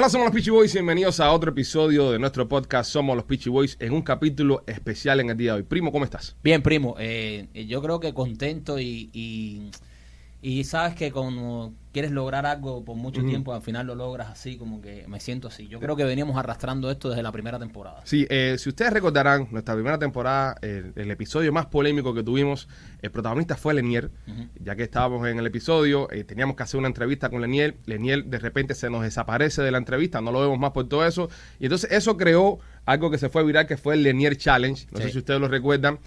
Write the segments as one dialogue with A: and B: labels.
A: Hola, somos los Peachy Boys. Bienvenidos a otro episodio de nuestro podcast Somos los Peachy Boys en un capítulo especial en el día de hoy. Primo, ¿cómo estás?
B: Bien, primo, eh, yo creo que contento y, y, y sabes que cuando quieres lograr algo por mucho tiempo, al final lo logras así, como que me siento así. Yo creo que veníamos arrastrando esto desde la primera temporada.
A: Sí, eh, si ustedes recordarán, nuestra primera temporada, el, el episodio más polémico que tuvimos, el protagonista fue Lenier. Ya que estábamos en el episodio, eh, teníamos que hacer una entrevista con Lenier. Lenier de repente se nos desaparece de la entrevista, no lo vemos más por todo eso. Y entonces eso creó algo que se fue viral, que fue el Lenier Challenge. No sé si ustedes lo recuerdan.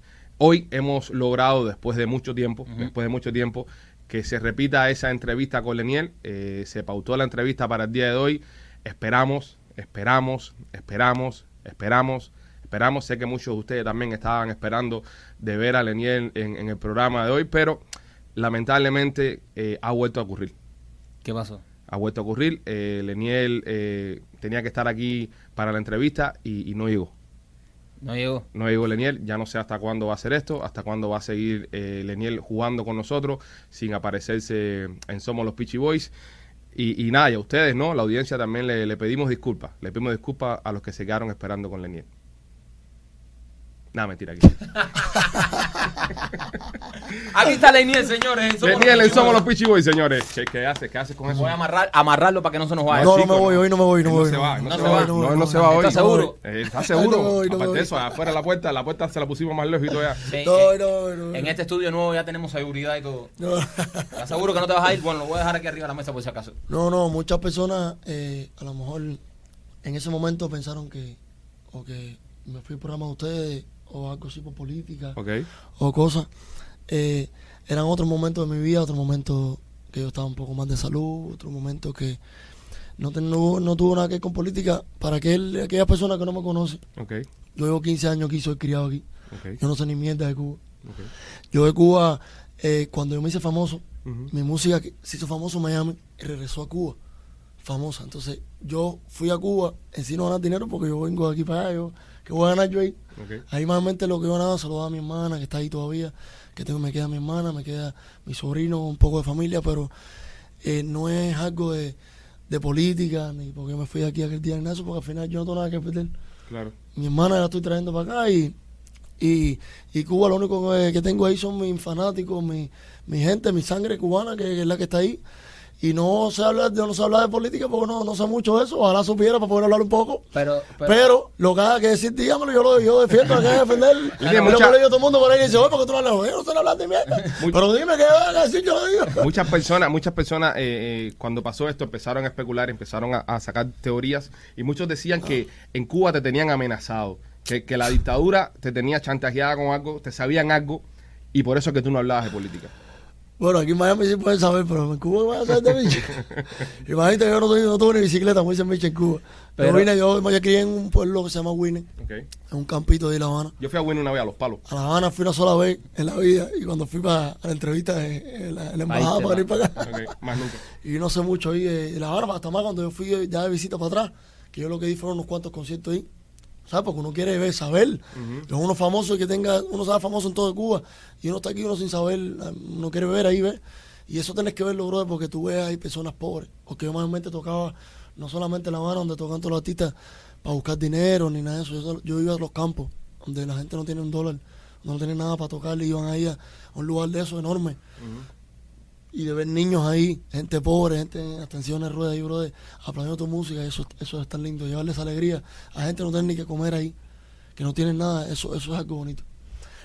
A: Hoy hemos logrado, después de mucho tiempo, después de mucho tiempo, que se repita esa entrevista con Lenier. Eh, se pautó la entrevista para el día de hoy. Esperamos, esperamos, esperamos, esperamos, esperamos. Sé que muchos de ustedes también estaban esperando de ver a Lenier en, en el programa de hoy, pero lamentablemente eh, ha vuelto a ocurrir.
B: ¿Qué pasó?
A: Ha vuelto a ocurrir. Eh, Lenier eh, tenía que estar aquí para la entrevista y, y no llegó.
B: No llegó.
A: No llegó Leniel, ya no sé hasta cuándo va a hacer esto, hasta cuándo va a seguir eh, Leniel jugando con nosotros sin aparecerse en Somos los Peachy Boys. Y, y nada, y a ustedes, ¿no? La audiencia también le, le pedimos disculpas. Le pedimos disculpas a los que se quedaron esperando con Leniel. Nada, mentira aquí.
B: Aquí está Leniel, señores. Somos
A: Leniel
B: los
A: Somos los
B: Pichiboys.
A: Peachy Boys, señores. ¿Qué, qué haces? ¿Qué haces con eso?
B: Voy a amarrar, amarrarlo para que no se nos vaya.
C: No, no me voy, hoy no me voy, no
A: se va, no,
B: No
A: se va, no,
C: no
A: se va hoy.
B: ¿Estás seguro?
A: Eh, ¿Estás seguro? Aparte de eso, afuera de la puerta, la puerta se la pusimos más lejos y todo ya.
B: Sí,
C: No,
B: eh,
C: no, no.
B: En este estudio nuevo ya tenemos seguridad y todo. ¿Estás seguro que no te vas a ir? Bueno, lo voy a dejar aquí arriba de la mesa por si acaso.
C: no, no, muchas personas eh, a lo mejor en ese momento pensaron que o que me fui al programa de ustedes o algo así por política
A: Ok.
C: o cosas. Eh, eran otros momentos de mi vida, otros momentos que yo estaba un poco más de salud, otros momentos que no, ten- no, no tuvo nada que ver con política. Para aquel, aquellas personas que no me conocen,
A: Ok.
C: yo llevo 15 años aquí, soy criado aquí. Yo no sé ni mierda de Cuba. Yo de Cuba, eh, cuando yo me hice famoso, mi música se hizo famoso en Miami y regresó a Cuba, famosa. Entonces yo fui a Cuba en sí no ganar dinero porque yo vengo de aquí para allá, yo, que voy a ganar yo ahí. Ahí mayormente lo que yo ganaba saludaba a mi hermana que está ahí todavía, que tengo, me queda mi hermana, me queda mi sobrino, un poco de familia, pero eh, no es algo de, de política, ni porque me fui de aquí aquel día en eso, porque al final yo no tengo nada que perder
A: Claro.
C: mi hermana la estoy trayendo para acá y, y, y Cuba lo único que, que tengo ahí son mis fanáticos, mi, mi gente, mi sangre cubana, que, es la que está ahí. Y no se habla, yo no sé hablar de política porque no, no sé mucho de eso, ojalá supiera para poder hablar un poco.
B: Pero,
C: Pero, lo que haya que decir, dígamelo, yo lo yo defiendo, lo que haya que defender.
A: Tiene
C: Y lo
A: mucha-
C: que le digo a todo el mundo por ahí y dice, oye, porque tú no hablas, yo no sé hablar de mierda. Pero dime qué vas a decir, yo lo digo.
A: Muchas personas, muchas personas eh, eh, cuando pasó esto empezaron a especular, empezaron a, a sacar teorías y muchos decían que en Cuba te tenían amenazado, que, que la dictadura te tenía chantajeada con algo, te sabían algo y por eso que tú no hablabas de política.
C: Bueno, aquí en Miami sí pueden saber, pero en Cuba van a saber de bicho. Imagínate, yo no, tuve- no tuve ni bicicleta, como dicen bicho en Cuba.
B: Pero-
C: yo vine, yo me crié en un pueblo que se llama Winnie,
A: Ok.
C: en un campito de La Habana.
A: Yo fui a Winnie una vez a los palos.
C: A La Habana fui una sola vez en la vida y cuando fui para la entrevista en, la, en la embajada para ir
B: va.
C: para acá.
A: Ok, Más nunca.
C: Y no sé mucho ahí de, de La Habana, hasta más cuando yo fui eh, ya de visita para atrás, que yo lo que di fueron unos cuantos conciertos ahí. ¿Sabes? Porque uno quiere ver, saber. Es uno famoso y que tenga, uno sabe famoso en todo Cuba. Y uno está aquí, uno sin saber, uno quiere ver ahí, ver. Y eso tenés que verlo, brother, porque tú ves ahí personas pobres. Porque yo mayormente tocaba, no solamente en La Habana, donde tocan todos los artistas, para buscar dinero ni nada de eso. Yo, yo iba a los campos, donde la gente no tiene un dólar, no tiene nada para tocar, y iban ahí a, a un lugar de eso enorme y de ver niños ahí, gente pobre, gente en atenciones de ruedas ahí, brother, aplaudiendo tu música, eso, eso es tan lindo, llevarles alegría a gente que no tiene ni que comer ahí, que no tienen nada, eso, eso es algo bonito.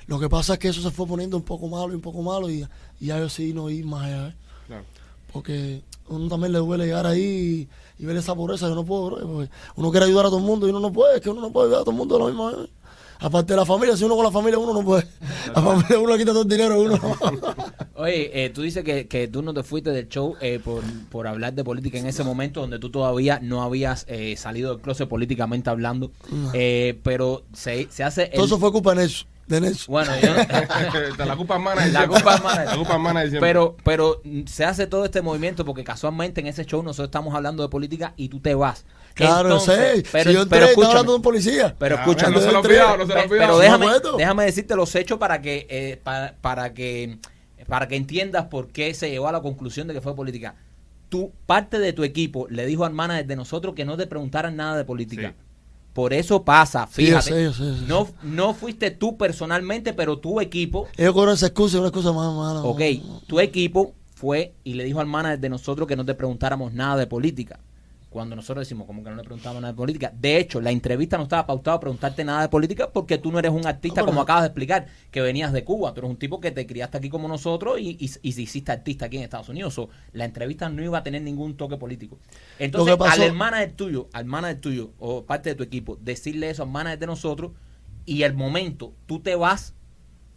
C: Lo que pasa es que eso se fue poniendo un poco malo y un poco malo y, y ya yo sí no ir más allá, ¿eh?
A: Claro.
C: porque uno también le duele llegar ahí y, y ver esa pobreza, yo no puedo, brother, porque uno quiere ayudar a todo el mundo y uno no puede, es que uno no puede ayudar a todo el mundo de la misma vez. Aparte de la familia, si uno con la familia uno no puede. La familia uno le quita todo el dinero a uno.
B: Oye, eh, tú dices que, que tú no te fuiste del show eh, por, por hablar de política en ese momento donde tú todavía no habías eh, salido del closet políticamente hablando, eh, pero se, se hace... el-
C: Todo eso fue culpa de Nelson. De Nelson.
B: Bueno, yo no-
A: la culpa es mana.
B: La culpa es mana.
A: La culpa es
B: pero, pero se hace todo este movimiento porque casualmente en ese show nosotros estamos hablando de política y tú te vas.
C: Claro,
B: Entonces,
C: sé.
B: Pero,
C: si yo
B: pero
C: entré, estaba
B: escúchame,
C: hablando de un policía.
B: pero
A: Ah,
B: escúchame.
A: no se lo olvidado, no se lo olvidado.
B: Pero déjame, déjame decirte los hechos para que, eh, para, para que para que entiendas por qué se llegó a la conclusión de que fue política. tú, parte de tu equipo, le dijo al manager de nosotros que no te preguntaran nada de política.
A: Sí.
B: Por eso pasa,
C: Sí, yo
B: fíjate.
C: sé, yo sé, yo sé.
B: No, no fuiste tú personalmente, pero tu equipo,
C: Ellos cobran esa excusa, una excusa más mala.
B: ok, tu equipo fue y le dijo al manager de nosotros que no te preguntáramos nada de política. Cuando nosotros decimos como que no le preguntamos nada de política. De hecho, la entrevista no estaba pautada a preguntarte nada de política porque tú no eres un artista,
C: No,
B: como acabas de explicar, que venías de Cuba. Tú eres un tipo que te criaste aquí como nosotros y, y, y hiciste artista aquí en Estados Unidos. So, la entrevista no iba a tener ningún toque político. Entonces,
C: que pasó-
B: al manager tuyo, al manager tuyo o parte de tu equipo, decirle eso al manager de nosotros y el momento tú te vas,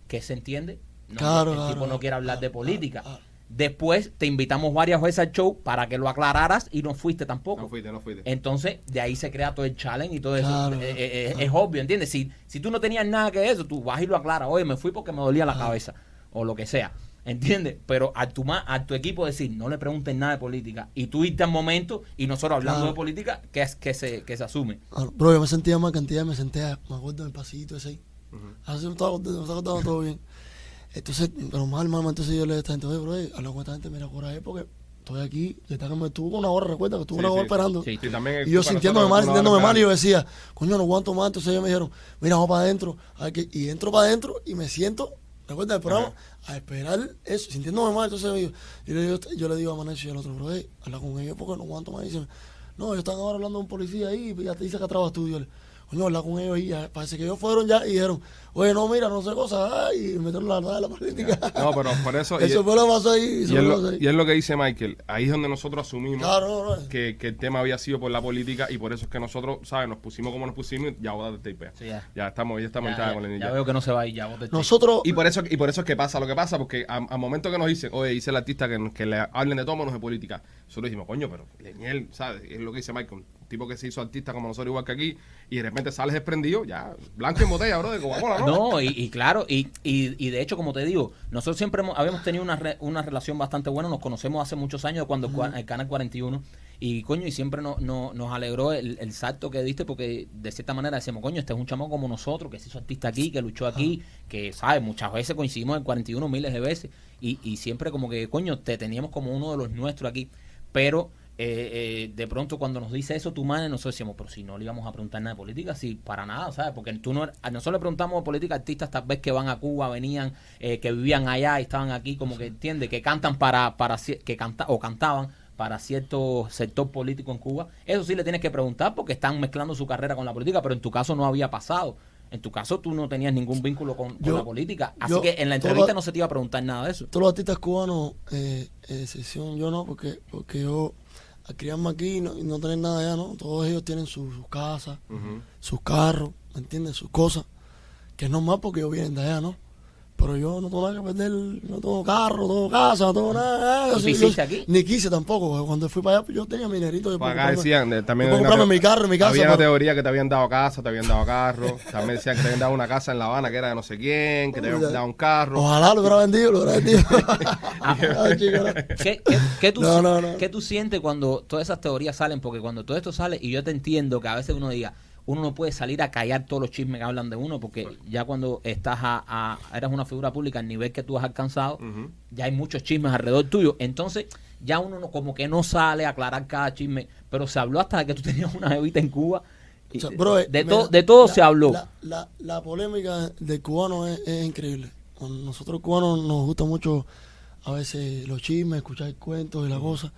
B: que se entiende? No,
C: Claro,
B: el
C: claro,
B: tipo no quiere hablar de política. Después te invitamos varias veces al show para que lo aclararas y no fuiste tampoco.
A: No fuiste, no fuiste.
B: Entonces, de ahí se crea todo el challenge y todo eso.
C: Claro,
B: Eh, eh, eh,
C: claro.
B: Es obvio, ¿entiendes? Si, si tú no tenías nada que eso, tú vas y lo aclaras. Oye, me fui porque me dolía la cabeza. O lo que sea. ¿Entiendes? Pero a tu, ma- a tu equipo decir, no le pregunten nada de política. Y tú irte al momento y nosotros hablando
C: Claro.
B: de política, que, es, que, se, que se asume.
C: Bro, yo me sentía más cantidad, me senté, me acuerdo del pasito ese ahí.
A: Ujú.
C: Así me estaba, me estaba contando todo bien. Entonces, pero mal, mal, entonces yo le dije a esta gente, oye, bro, eh, habla con esta gente, mira, coraje, porque estoy aquí, y esta que me estuvo una hora, recuerda que estuvo
A: Sí,
C: una hora
A: sí.
C: esperando.
B: Sí.
C: Y yo sintiéndome mal, sintiéndome mal, y yo decía, coño, no aguanto más. Entonces ellos me dijeron, mira, vamos para adentro. Hay que- Y entro para adentro y me siento, recuerda el programa, a esperar eso, sintiéndome mal. Entonces yo, yo le digo, yo le digo a Manecho y al otro, bro, hey, habla con ellos porque no aguanto más. Y dicen, no, ellos están ahora hablando de un policía ahí y ya te dice que trabas tú. Y yo le coño, habla con ellos y ya, parece que ellos fueron ya y dijeron, oye, no, mira, no sé cosas, ay, y metieron la verdad de la política.
A: No, pero por eso. y-
C: Eso fue lo que pasó ahí.
A: y,
C: eso
A: es
C: fue lo que
A: lo,
C: pasó ahí.
A: y es lo que dice Michael. Ahí es donde nosotros asumimos
C: Claro, no, no.
A: que, que el tema había sido por la política y por eso es que nosotros, ¿sabes? Nos pusimos como nos pusimos y ya voy a dar tape.
B: Sí, ya.
A: Ya estamos, ya estamos
B: Ya, ya-
A: con el
B: ya
A: ninja.
B: veo que no se va y ya vos te
C: Nosotros,
A: Y por eso y por eso es que pasa lo que pasa, porque al momento que nos dicen, oye, dice el artista que, que le hablen de todo menos de política, nosotros dijimos, coño, pero Leñel, ¿sabes? Es lo que dice Michael, tipo que se hizo artista como nosotros igual que aquí, y de repente sales desprendido, ya, blanco en botella, bro, de Coca-Cola, ¿no?
B: No, y, y claro, y, y, y de hecho, como te digo, nosotros siempre hemos- habíamos tenido una, re- una relación bastante buena, nos conocemos hace muchos años cuando el el Canal 41, y coño, y siempre no, no- nos alegró el, el salto que diste, porque de cierta manera decíamos, coño, este es un chamo como nosotros, que se hizo artista aquí, que luchó aquí, que, ¿sabes? Muchas veces coincidimos en 41 miles de veces, y, y siempre como que, coño, te teníamos como uno de los nuestros aquí, pero... eh, eh, de pronto cuando nos dice eso tu madre nosotros decíamos pero si no le íbamos a preguntar nada de política sí para nada sabes porque tú no a nosotros le preguntamos de política artistas tal vez que van a Cuba venían eh, que vivían allá y estaban aquí como que entiende que cantan para para que canta o cantaban para cierto sector político en Cuba. Eso sí le tienes que preguntar porque están mezclando su carrera con la política pero en tu caso no había pasado. En tu caso tú no tenías ningún vínculo con, la política. así
C: yo-
B: que en la entrevista no se te iba a preguntar nada de eso.
C: todos los artistas cubanos, eh, excepción yo no, porque porque yo al criarme aquí y no, y no tener nada allá, ¿no? Todos ellos tienen sus sus casas, sus carros, ¿me entiendes? Sus cosas, que es normal porque ellos vienen de allá, ¿no? Pero yo no tengo nada que perder, no tengo carro, no tengo casa, no tengo nada.
B: ¿Y
C: Yo
B: tú hiciste
C: yo-
B: aquí?
C: Ni quise tampoco, cuando fui para allá pues, yo tenía mi dinerito. yo
A: Por
C: puedo
A: acá decían, de- también
C: yo
A: una
C: comprarme mi carro, mi casa.
A: Había una teoría que te habían dado casa, te habían dado carro. También decían que te habían dado una casa en La Habana que era de no sé quién, que te habían dado un carro.
C: Ojalá lo hubiera vendido, lo hubiera vendido. Ay, chico, no.
B: ¿Qué, qué, qué tú,
C: No, no, no.
B: qué tú sientes cuando todas esas teorías salen? Porque cuando todo esto sale, y yo te entiendo que a veces uno diga, uno no puede salir a callar todos los chismes que hablan de uno, porque ya cuando estás a, a- eres una figura pública al nivel que tú has alcanzado, ya hay muchos chismes alrededor tuyo. Entonces, ya uno no, como que no sale a aclarar cada chisme, pero se habló hasta de que tú tenías una jevita en Cuba. Y
C: O sea, bro, eh,
B: de,
C: mira,
B: to- de todo
C: la-
B: se habló.
C: La, la, la polémica del cubano es, es increíble. Con nosotros cubanos nos gusta mucho a veces los chismes, escuchar cuentos y la cosa,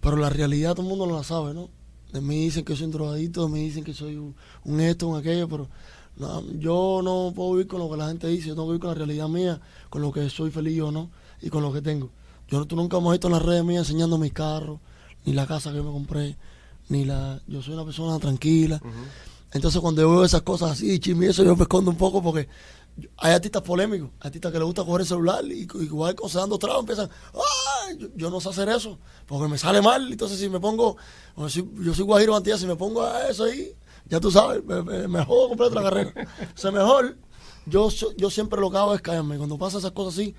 C: pero la realidad todo el mundo no la sabe, ¿no? De mí dicen que soy un drogadito, de mí dicen que soy un, un esto, un aquello, pero no, yo no puedo vivir con lo que la gente dice, yo tengo que vivir con la realidad mía, con lo que soy feliz o no, y con lo que tengo. Yo tú nunca hemos visto en las redes mías enseñando mis carros, ni la casa que yo me compré, ni la... Yo soy una persona tranquila. Entonces cuando yo veo esas cosas así, chisme eso, yo me escondo un poco porque yo- hay artistas polémicos, artistas que les gusta coger el celular y igual cuando se dan dos tragos empiezan, ¡ay! Yo, yo no sé hacer eso, porque me sale mal. Entonces si me pongo, yo soy guajiro antía, si me pongo a eso ahí, ya tú sabes, me, me, me jodo completo la carrera. O sea, mejor, yo, yo siempre lo que hago es callarme. Cuando pasa esas cosas así,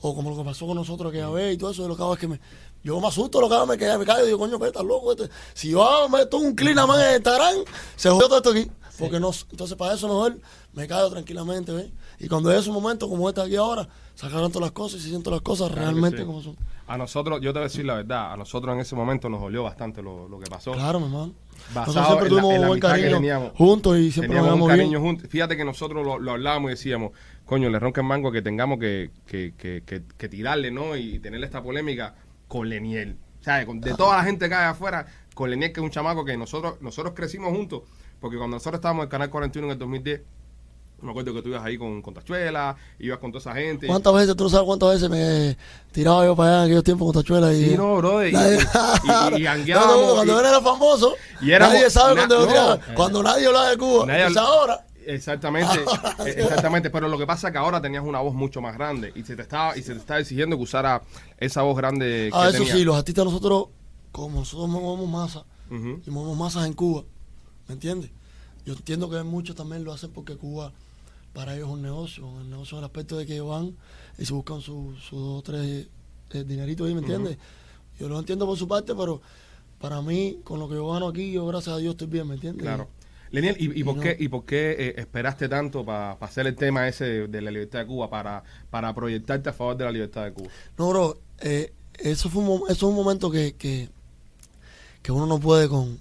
C: o como lo que pasó con nosotros aquella vez y todo eso, lo que hago es que me, yo me asusto, lo que hago es que me callo, me callo y digo, coño, pero estás loco. Este. Si yo hago, meto un más en Instagram, se jodió todo esto aquí. Porque no, entonces para eso mejor me callo tranquilamente, ¿ves? Y cuando es un momento como este aquí ahora, sacaron todas las cosas y se sienten las cosas
A: Claro
C: realmente
A: sí.
C: como son.
A: A nosotros, yo te voy a decir la verdad, a nosotros en ese momento nos dolió bastante lo, lo que pasó.
C: Claro, mi hermano.
A: Basado
C: Nosotros siempre
A: en la-
C: tuvimos
A: en la
C: buen
A: amistad que
C: cariño
A: teníamos.
C: juntos y siempre nos
A: un cariño
C: bien.
A: juntos. Fíjate que nosotros lo, lo hablábamos y decíamos, coño, le ronca en mango que tengamos que, que, que, tirarle, ¿no? Y tener esta polémica con Leniel. O sea, de toda la gente que hay afuera, con Leniel, que es un chamaco que nosotros, nosotros crecimos juntos, porque cuando nosotros estábamos en el Canal 41 en el 2010, me acuerdo que tú ibas ahí con, con Tachuela, ibas con toda esa gente.
C: ¿Cuántas veces, tú no sabes cuántas veces me tiraba yo para allá en aquellos tiempos con Tachuela? Y,
A: Sí, no, brother, y- y- y-
C: No, no, cuando él era famoso,
A: Y éramos-
C: nadie sabe
A: na-
C: cuando
A: no.
C: tiraba. Cuando nadie hablaba de Cuba.
A: Nadie habla-
C: ahora.
A: Exactamente, eh, exactamente, pero lo que pasa es que ahora tenías una voz mucho más grande y se te estaba y se te estaba exigiendo que usara esa voz grande que
C: Ah, eso
A: tenía.
C: sí, los artistas nosotros, como nosotros movemos masa,
A: Ujú.
C: y movemos masas en Cuba, ¿me entiendes? Yo entiendo que muchos también lo hacen porque Cuba para ellos es un negocio, un negocio en el aspecto de que ellos van y se buscan su, su dos o tres eh, dineritos ahí, ¿me entiendes? Yo lo entiendo por su parte, pero para mí, con lo que yo gano aquí, yo gracias a Dios estoy bien, ¿me entiendes?
A: Claro. Leniel, ¿y, y por
C: no.
A: qué, y por qué eh, esperaste tanto para hacer el tema ese de, de la libertad de Cuba, para, para proyectarte a favor de la libertad de Cuba?
C: No, bro, eh, eso, fue un, eso es un momento que, que, que uno no puede con,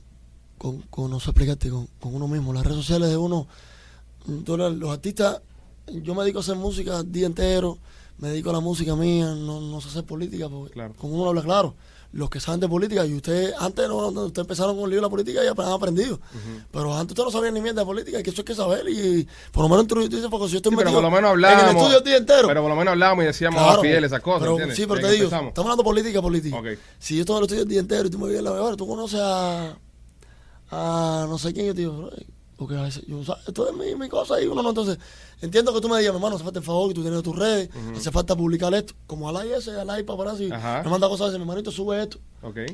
C: con, con no sé explicarte, con, con uno mismo. Las redes sociales de uno, tú la- los artistas, yo me dedico a hacer música el día entero, me dedico a la música mía, no, no sé hacer política, porque
A: Claro.
C: con uno habla claro. Los que saben de política, y ustedes, antes no, no, ustedes empezaron con el libro de la política y han aprendido. Pero antes ustedes no sabían ni mierda de política, y que eso hay que saber. Y por lo menos introducirse, porque si yo estoy
A: Sí, pero
C: metido
A: por lo menos
C: en
A: hablábamos.
C: el estudio el día entero.
A: Pero por lo menos hablábamos y decíamos
C: Claro,
A: a Fidel esas cosas,
C: pero,
A: ¿entiendes?
C: Sí, pero te digo,
A: empezamos.
C: estamos hablando política, política. Si yo todo lo estudio el día entero y tú me vienes la mejor, tú conoces a, a no sé quién, yo te digo, porque a veces yo, esto es mi, mi cosa y uno no, entonces, entiendo que tú me digas, hermano, hace falta el favor que tú tienes tus redes, hace falta publicar esto, como Alay ese, Alay paparazzi,
A: Ajá.
C: me manda cosas, mi hermanito, sube esto,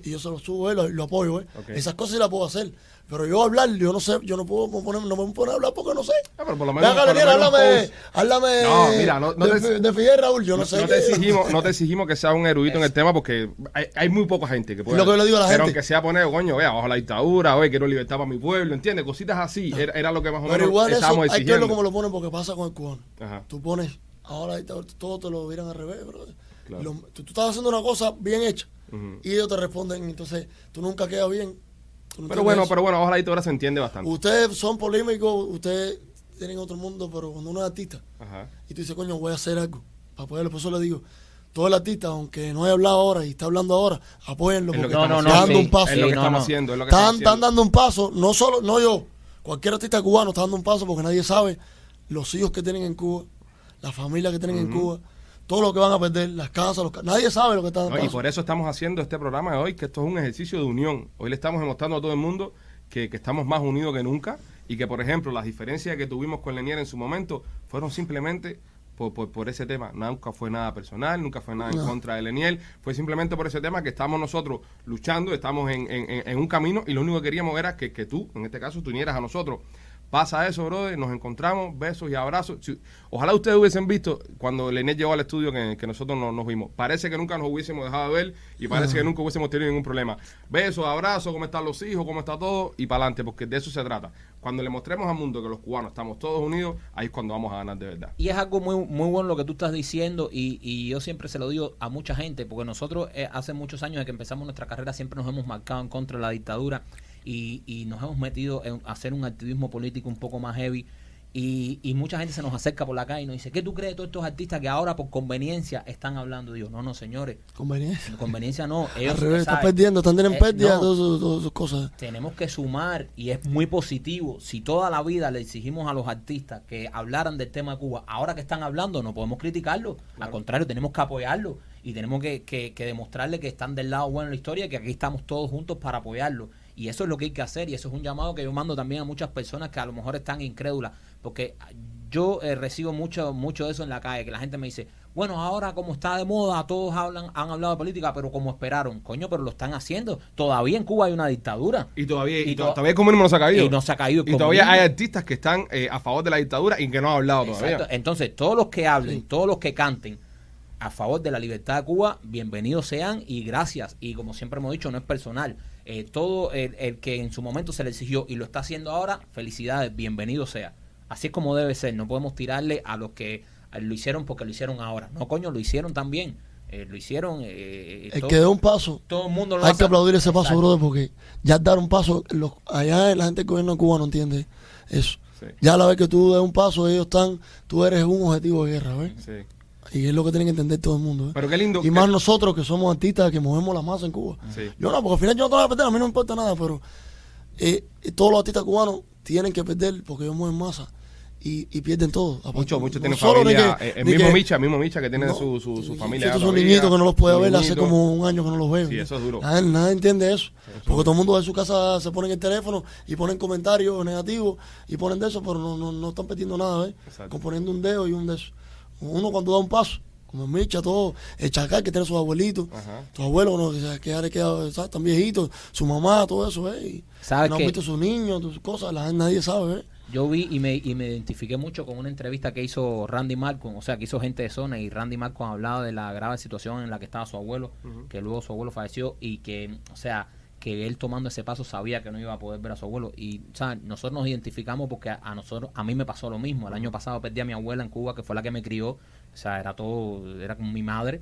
C: y yo se lo subo, lo, lo apoyo, eh. Esas cosas sí las puedo hacer, pero yo hablar, yo no sé, yo no puedo poner, no me puedo poner a hablar porque no sé.
A: Ah, pero por lo menos,
C: Leniel,
A: menos
C: háblame, háblame
A: No, mira, no- no
C: de,
A: te-
C: de Fidel Raúl, yo no,
A: No,
C: sé.
A: no te exigimos, no te exigimos que seas un erudito en el tema porque hay, hay muy poca gente que puede.
C: lo que yo le digo a la
A: pero
C: gente.
A: aunque sea poner, coño, vea, bajo la dictadura, oye, quiero libertad para mi pueblo, ¿entiendes? Cositas así. Era, era lo que más o
C: Pero
A: menos
C: igual eso
A: estábamos
C: hay que verlo
A: exigiendo.
C: como lo ponen porque pasa con el cubano.
A: Ajá.
C: Tú pones, ahora todo te lo vieran al revés, bro.
A: Claro.
C: Lo- tú, tú estás haciendo una cosa bien hecha y ellos te responden, entonces tú nunca quedas bien. No
A: Pero bueno,
C: eso.
A: pero bueno, ojalá y ahora se entiende bastante.
C: Ustedes son polémicos, ustedes tienen otro mundo, pero cuando uno es artista
A: Ajá.
C: y tú dices, coño, voy a hacer algo para poderlo, por eso le digo, todo el artista, aunque no haya hablado ahora y está hablando ahora, apóyenlo porque
A: que
B: No, no, no,
C: está
A: haciendo.
C: dando
B: sí.
C: un paso.
A: Es lo que
B: Sí, no,
A: estamos
B: no.
A: haciendo. Es lo que
C: Están, están
A: haciendo.
C: dando un paso, no solo, no yo, cualquier artista cubano está dando un paso porque nadie sabe los hijos que tienen en Cuba, la familia que tienen en Cuba, todo lo que van a perder, las casas, los ca- nadie sabe lo que está dando
A: No, y por eso estamos haciendo este programa de hoy, que esto es un ejercicio de unión. Hoy le estamos demostrando a todo el mundo que, que estamos más unidos que nunca y que, por ejemplo, las diferencias que tuvimos con Lenier en su momento fueron simplemente por, por, por ese tema. Nunca fue nada personal, nunca fue nada en contra de Lenier. Fue simplemente por ese tema que estamos nosotros luchando, estamos en, en- en- un camino y lo único que queríamos era que, que tú, en este caso, tú unieras a nosotros. Pasa eso, brother, nos encontramos, besos y abrazos. Si- ojalá ustedes hubiesen visto cuando Lenier llegó al estudio que, que nosotros no- nos vimos. Parece que nunca nos hubiésemos dejado de ver y parece que nunca hubiésemos tenido ningún problema. Besos, abrazos, cómo están los hijos, cómo está todo y para adelante, porque de eso se trata. Cuando le mostremos al mundo que los cubanos estamos todos unidos, ahí es cuando vamos a ganar de verdad.
B: Y es algo muy, muy bueno lo que tú estás diciendo y, y yo siempre se lo digo a mucha gente, porque nosotros eh, hace muchos años de que empezamos nuestra carrera siempre nos hemos marcado en contra de la dictadura y, y nos hemos metido en hacer un activismo político un poco más heavy. Y, y mucha gente se nos acerca por la calle y nos dice, ¿qué tú crees de todos estos artistas que ahora por conveniencia están hablando? Dios, no, no, señores,
C: Conveniencia.
B: conveniencia no. Ellos,
C: Al revés, están perdiendo, están teniendo
B: Eh,
C: pérdida,
B: no.
C: todas sus- todas sus cosas.
B: tenemos que sumar y es muy positivo. Si toda la vida le exigimos a los artistas que hablaran del tema de Cuba, ahora que están hablando no podemos criticarlo. Al contrario, tenemos que apoyarlo y tenemos que, que, que demostrarle que están del lado bueno de la historia y que aquí estamos todos juntos para apoyarlo. Y eso es lo que hay que hacer y eso es un llamado que yo mando también a muchas personas que a lo mejor están incrédulas. Porque yo eh, recibo mucho, mucho de eso en la calle, que la gente me dice, bueno, ahora como está de moda, todos hablan, han hablado de política, pero como esperaron, coño, pero lo están haciendo. Todavía en Cuba hay una dictadura.
A: Y todavía, y
B: Y
A: to-
B: to-
A: todavía el comunismo no se ha caído.
B: y no se ha caído el
A: Y todavía hay artistas que están eh, a favor de la dictadura y que no han hablado todavía.
B: Entonces, todos los que hablen, todos los que canten a favor de la libertad de Cuba, bienvenidos sean y gracias. Y como siempre hemos dicho, no es personal. Eh, todo el, el que en su momento se le exigió y lo está haciendo ahora, felicidades, bienvenido sea. Así es como debe ser. No podemos tirarle a los que eh, lo hicieron porque lo hicieron ahora. No, coño, lo hicieron también. Eh, lo hicieron. eh,
C: El
B: todo,
C: que dé un paso,
B: todo el mundo lo
C: hay
B: hace.
C: que aplaudir ese paso, brother, porque ya dar un paso, los, allá la gente del gobierno de Cuba no entiende eso.
A: Sí.
C: Ya la vez que tú des un paso, ellos están, tú eres un objetivo de guerra, ¿ves?
A: Sí.
C: Y es lo que tiene que entender todo el mundo, ¿ves?
A: Pero qué lindo.
C: Y más nosotros que somos artistas que movemos la masa en Cuba.
A: Sí.
C: Yo no, porque al final yo no te voy a perder, a mí no me importa nada, pero eh, eh, todos los artistas cubanos tienen que perder porque ellos mueven masa y, y pierden todo.
A: Muchos, muchos tienen
C: de
A: familia.
C: que-
A: eh, el
C: de
A: mismo
C: que-
A: Micha, el mismo Micha que tiene
C: no,
A: su, su, familia.
C: Estos son niñitos que no los puede ver hace como un año que no los veo.
A: Sí, eso es duro.
C: Nadie, nadie entiende eso.
A: es
C: porque todo el mundo en su casa se pone en el teléfono y ponen comentarios negativos y ponen de eso, pero no, no, no están perdiendo nada, ¿ves? Componiendo un dedo y un de eso. Uno cuando da un paso, como el Micha, todo, el Chacal que tiene sus abuelitos,
A: Ajá.
C: tus abuelos ¿no? que, se- que ya le queda, ¿sabes? Están viejitos, su mamá, todo eso. Y
B: ¿Sabes
C: no han
B: qué?
C: visto sus niños, sus cosas, la, nadie sabe, ¿ves?
B: Yo vi y me, y me identifiqué mucho con una entrevista que hizo Randy Malcolm, o sea, que hizo gente de zona y Randy Malcolm hablaba de la grave situación en la que estaba su abuelo, que luego su abuelo falleció y que, o sea, que él tomando ese paso sabía que no iba a poder ver a su abuelo. Y, sea, nosotros nos identificamos porque a, a nosotros, a mí me pasó lo mismo. El año pasado perdí a mi abuela en Cuba, que fue la que me crió, o sea, era todo, era como mi madre,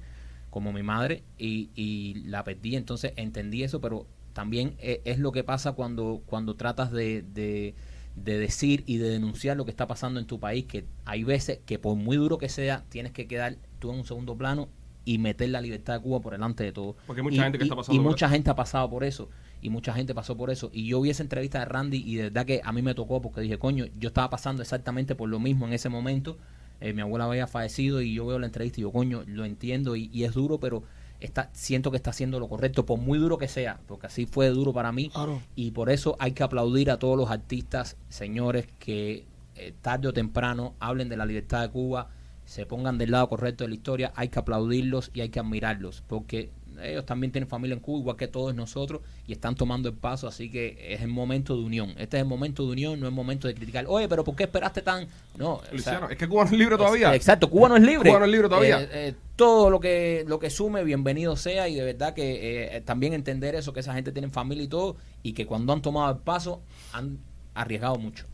B: como mi madre y, y la perdí, entonces entendí eso, pero también e- es lo que pasa cuando, cuando tratas de, de, de decir y de denunciar lo que está pasando en tu país, que hay veces que por muy duro que sea, tienes que quedar tú en un segundo plano y meter la libertad de Cuba por delante de todo.
A: Porque hay mucha
B: Y-
A: gente que
B: y-
A: está pasando
B: Y
A: por
B: mucha gente ha pasado por eso. Y mucha gente pasó por eso. Y yo vi esa entrevista de Randy y de verdad que a mí me tocó porque dije, coño, yo estaba pasando exactamente por lo mismo en ese momento. Eh, mi abuela había fallecido y yo veo la entrevista y yo, coño, lo entiendo y, y es duro, pero está, siento que está haciendo lo correcto, por muy duro que sea, porque así fue duro para mí.
C: Claro.
B: Y por eso hay que aplaudir a todos los artistas, señores, que eh, tarde o temprano hablen de la libertad de Cuba, se pongan del lado correcto de la historia. Hay que aplaudirlos y hay que admirarlos, porque ellos también tienen familia en Cuba, igual que todos nosotros, y están tomando el paso, así que es el momento de unión. Este es el momento de unión, no es el momento de criticar. Oye, pero ¿por qué esperaste tan...? No, o sea,
A: Luciano, es que Cuba no es libre todavía.
B: Exacto, Cuba no es libre.
A: Cuba no es libre todavía.
B: Eh, eh, todo lo que lo que sume, bienvenido sea y de verdad que eh, también entender eso, que esa gente tiene familia y todo y que cuando han tomado el paso han arriesgado mucho.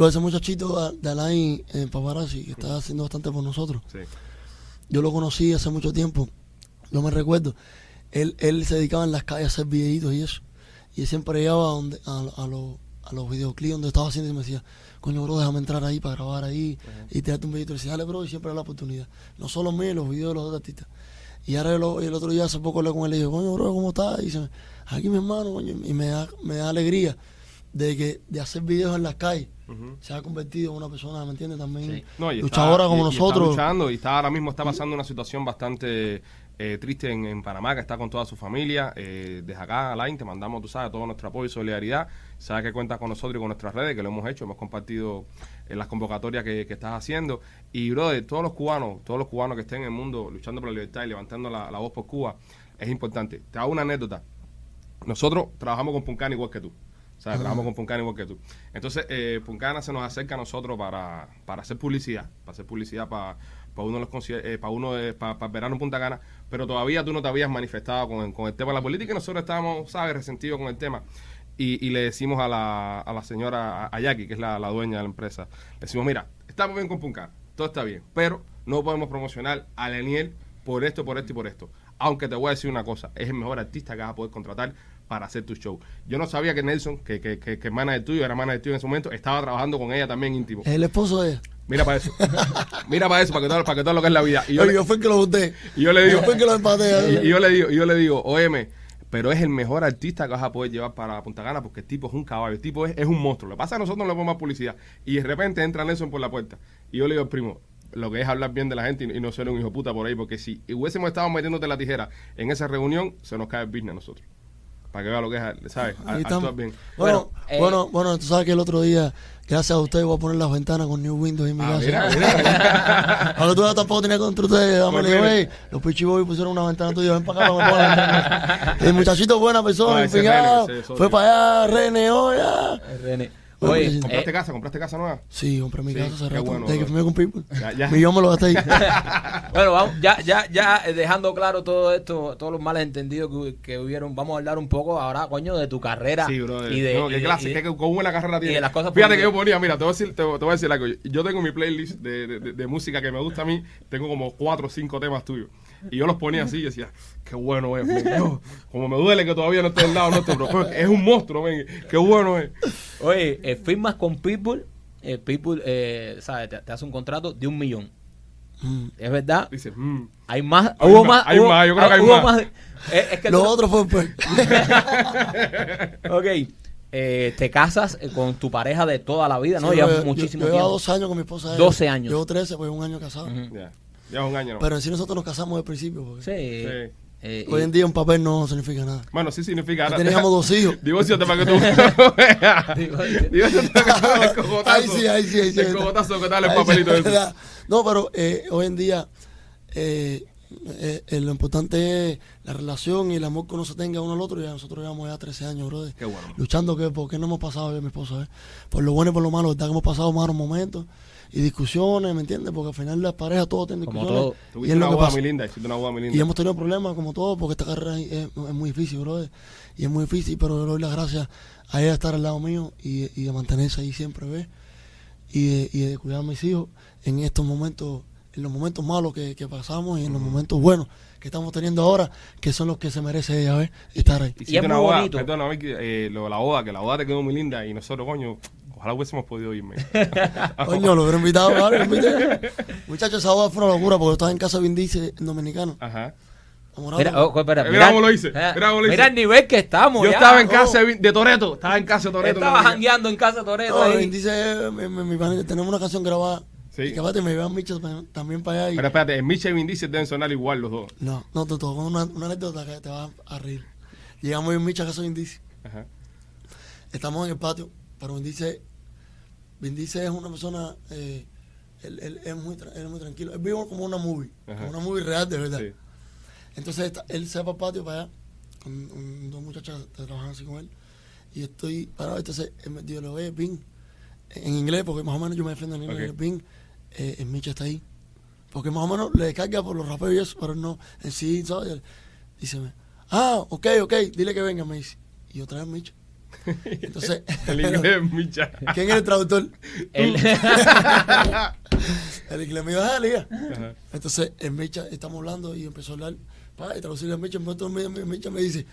C: Lo de ese muchachito de Alain en Paparazzi, que está haciendo bastante por nosotros.
A: Sí.
C: Yo lo conocí hace mucho tiempo, no me recuerdo. Él, él se dedicaba en las calles a hacer videitos y eso. Y él siempre llegaba a, donde, a, a los, a los videoclips donde estaba haciendo y me decía, coño, bro, déjame entrar ahí para grabar ahí y tirarte un videito. Y decía, dale, bro, y siempre era la oportunidad. No solo mío, los videos de los otros artistas. Y ahora el, el otro día hace poco hablé con él y le digo, coño, bro, ¿cómo estás? Y dice, aquí mi hermano, coño, y me da, me da alegría de que de hacer videos en las calles se ha convertido en una persona, ¿me entiendes? También
B: Sí.
A: No,
C: luchadora como
A: y- y
C: nosotros.
A: Está luchando y está ahora mismo está pasando una situación bastante eh, triste en, en Panamá, que está con toda su familia. Eh, desde acá, Alain, te mandamos, tú sabes, todo nuestro apoyo y solidaridad. Sabes que cuentas con nosotros y con nuestras redes, que lo hemos hecho, hemos compartido en las convocatorias que, que estás haciendo. Y, brother, todos los cubanos, todos los cubanos que estén en el mundo luchando por la libertad y levantando la, la voz por Cuba, es importante. Te hago una anécdota. Nosotros trabajamos con Puncana igual que tú. O sea, trabajamos con Puncana igual que tú. Entonces, eh, Puncana se nos acerca a nosotros para, para hacer publicidad, para hacer publicidad para, para uno de los eh, para uno para, para verano Punta Cana, pero todavía tú no te habías manifestado con, con el tema de la política y nosotros estábamos, ¿sabes?, resentidos con el tema. Y, le decimos a la, a la señora, a Jackie, que es la, la dueña de la empresa, le decimos, mira, estamos bien con Puncana, todo está bien, pero no podemos promocionar a Leniel por esto, por esto y por esto. Aunque te voy a decir una cosa, es el mejor artista que vas a poder contratar para hacer tu show. Yo no sabía que Nelson, que, que, que, que manager tuyo, era manager tuyo en ese momento, estaba trabajando con ella también íntimo.
C: El esposo de ella.
A: Mira para eso. Mira para eso, para que todo, para que todo lo que es la vida. Y yo,
C: Oye,
A: le,
C: yo fui el que lo boté.
A: y yo le digo,
C: Yo fui el que lo empaté.
A: y, y yo le digo, y yo le digo, óyeme, pero es el mejor artista que vas a poder llevar para Punta Cana porque el tipo es un caballo, el tipo es, es un monstruo. Lo que pasa que nosotros no le ponemos más publicidad. Y de repente entra Nelson por la puerta. Y yo le digo primo, lo que es hablar bien de la gente y, y no ser un hijo puta por ahí, porque si hubiésemos estado metiéndote la tijera en esa reunión, se nos cae el business a nosotros. Para que vea lo que es, ¿sabes? A-
C: estamos.
A: bien.
C: Bueno,
B: Bueno, eh,
C: bueno, bueno, tú sabes que el otro día, gracias a usted, voy a poner las ventanas con New Windows en mi
A: Ah,
C: casa.
A: mira, mira.
C: Ahora tú tampoco tenías contra ustedes. Dame
A: Pues
C: le digo,
A: mire.
C: "Ey, los Pichiboy pusieron una ventana tuya, ven para acá. que pongan la ventana". El muchachito buena persona,
A: es
C: fue para allá, René, oye.
B: René. Oye,
A: ¿Compraste
B: Eh.
A: casa? ¿Compraste casa nueva?
C: Sí, compré mi
A: Sí,
C: casa hace rato.
A: bueno,
C: Desde que
A: bro.
C: firmé con People.
A: Ya, ya.
C: Millón me lo gasté ahí.
B: Bueno, vamos, ya, ya, ya eh, dejando claro todo esto, todos los males entendidos que, que hubieron, vamos a hablar un poco ahora, coño, de tu carrera.
A: Sí, brother.
B: Y de,
A: no,
B: y
A: qué clase,
B: y
A: qué, cómo carrera tiene.
B: de las cosas
A: Fíjate que yo ponía, mira, te voy a decir, te, voy a decir algo. Yo tengo mi playlist de, de- de- de música que me gusta a mí, tengo como cuatro o cinco temas tuyos. Y yo los ponía así y decía, qué bueno es, men. Yo, como me duele que todavía no esté al lado nuestro, pero es un monstruo, men. Qué bueno es.
B: Oye, eh, firmas con People, eh, People, eh, ¿sabes? Te, te hace un contrato de un millón.
C: Mm.
B: ¿Es verdad?
A: Dice, mm.
B: Hay más,
A: Hay
B: hubo
A: más,
B: más,
A: hay
B: hubo-
A: más, yo creo que hay
B: hubo
A: más.
B: Eh, es que
C: Lo
B: tú-
C: otro fue pues.
B: ok, eh, te casas con tu pareja de toda la vida, ¿no? Llevas
C: yo-
B: muchísimo
C: yo, yo
B: tiempo.
C: dos años con mi esposa.
B: 12 años.
C: Llevo 13, pues un año casado.
A: Ya, un año, ¿no?
C: Pero en sí nosotros nos casamos el principio. Porque
B: Sí.
A: Sí.
B: Eh,
C: Hoy
B: y-
C: en día un papel no significa nada.
A: Bueno, sí significa.
C: Ya teníamos dos hijos.
A: Divórciate para que tú. Divórciate para que tú el cogotazo.
C: Ay, sí, ay, sí, ay, sí.
A: El cogotazo que tal el
C: Ay,
A: papelito
C: sí,
A: ese.
C: No, pero eh, hoy en día eh, eh, eh, lo importante es la relación y el amor que uno se tenga uno al otro. Ya nosotros llevamos ya 13 años, brother.
A: Qué bueno.
C: Luchando que porque no hemos pasado yo y mi esposa, ¿eh? Por lo bueno y por lo malo, ¿verdad? Que hemos pasado malos momentos y discusiones, ¿me entiendes? Porque al final las parejas todos tienen
B: Como
C: discusiones.
B: todo.
C: Y
A: Tuviste
C: es
A: una
C: lo que
A: boda
C: pasa.
A: muy linda, hiciste una boda muy linda.
C: Y hemos tenido problemas como todos, porque esta carrera es, es- es muy difícil, brother. Y es muy difícil, pero yo le doy las gracias a ella de estar al lado mío y, y de mantenerse ahí siempre, ¿ves? Y de, y de cuidar a mis hijos en estos momentos, en los momentos malos que, que pasamos y en los momentos buenos que estamos teniendo ahora, que son los que se merece ella, ¿ves? Estar ahí.
A: Hiciste
B: Y es
A: una
B: muy
A: boda,
B: bonito.
A: perdona, eh, lo de la boda, que la boda te quedó muy linda y nosotros, coño, ojalá hubiésemos podido irme.
C: Coño, lo hubiera invitado, ¿vale? Muchachos, esa boda fue una locura porque estaba en casa de Vin Diesel, en dominicano.
A: Ajá.
B: Mira, oh, espera,
A: Mira cómo lo hice, mira cómo lo hice.
B: mira el nivel que estamos.
A: Yo
B: ya.
A: estaba en
B: Oh,
A: casa de, Toreto, estaba en casa de Toreto.
B: Estaba jangueando en casa de Toreto.
C: No,
B: ahí.
C: Vin Diesel, mi, mi- mi pana, tenemos una canción grabada.
A: Sí.
C: Y que aparte me llevan michos también para allá. y-
A: Pero espérate, en Micha y Vin Diesel deben sonar igual los dos.
C: No, no, te toco una, una anécdota que te va a reír. Llegamos en Micha, casa de Vin Diesel.
A: Ajá.
C: Estamos en el patio, pero Vin Diesel, Vin Diesel es una persona, eh, él, él es muy, él es muy tranquilo. Él vive como una movie,
A: Ajá.
C: como una movie real de verdad.
A: Sí.
C: Entonces está- él se va para el patio para allá, con, dos muchachas que trabajan así con él. Y estoy parado, entonces él me dijo, oye, Vin, en inglés, porque más o menos yo me defiendo en inglés. Vin, eh, el Micha está ahí. Porque más o menos le descarga por los raperos y eso, pero no, en sí, ¿sabes? Dice, ah, ok, ok, dile que venga, me dice. Y otra vez Micha. Entonces,
A: El inglés, Micha.
C: ¿quién es el traductor?
B: El-
C: El inglés me dijo.
A: Ajá.
C: Entonces, en Micha estamos hablando y empezó a hablar. Pa, y traducirle a mi- mi- Micha me dice,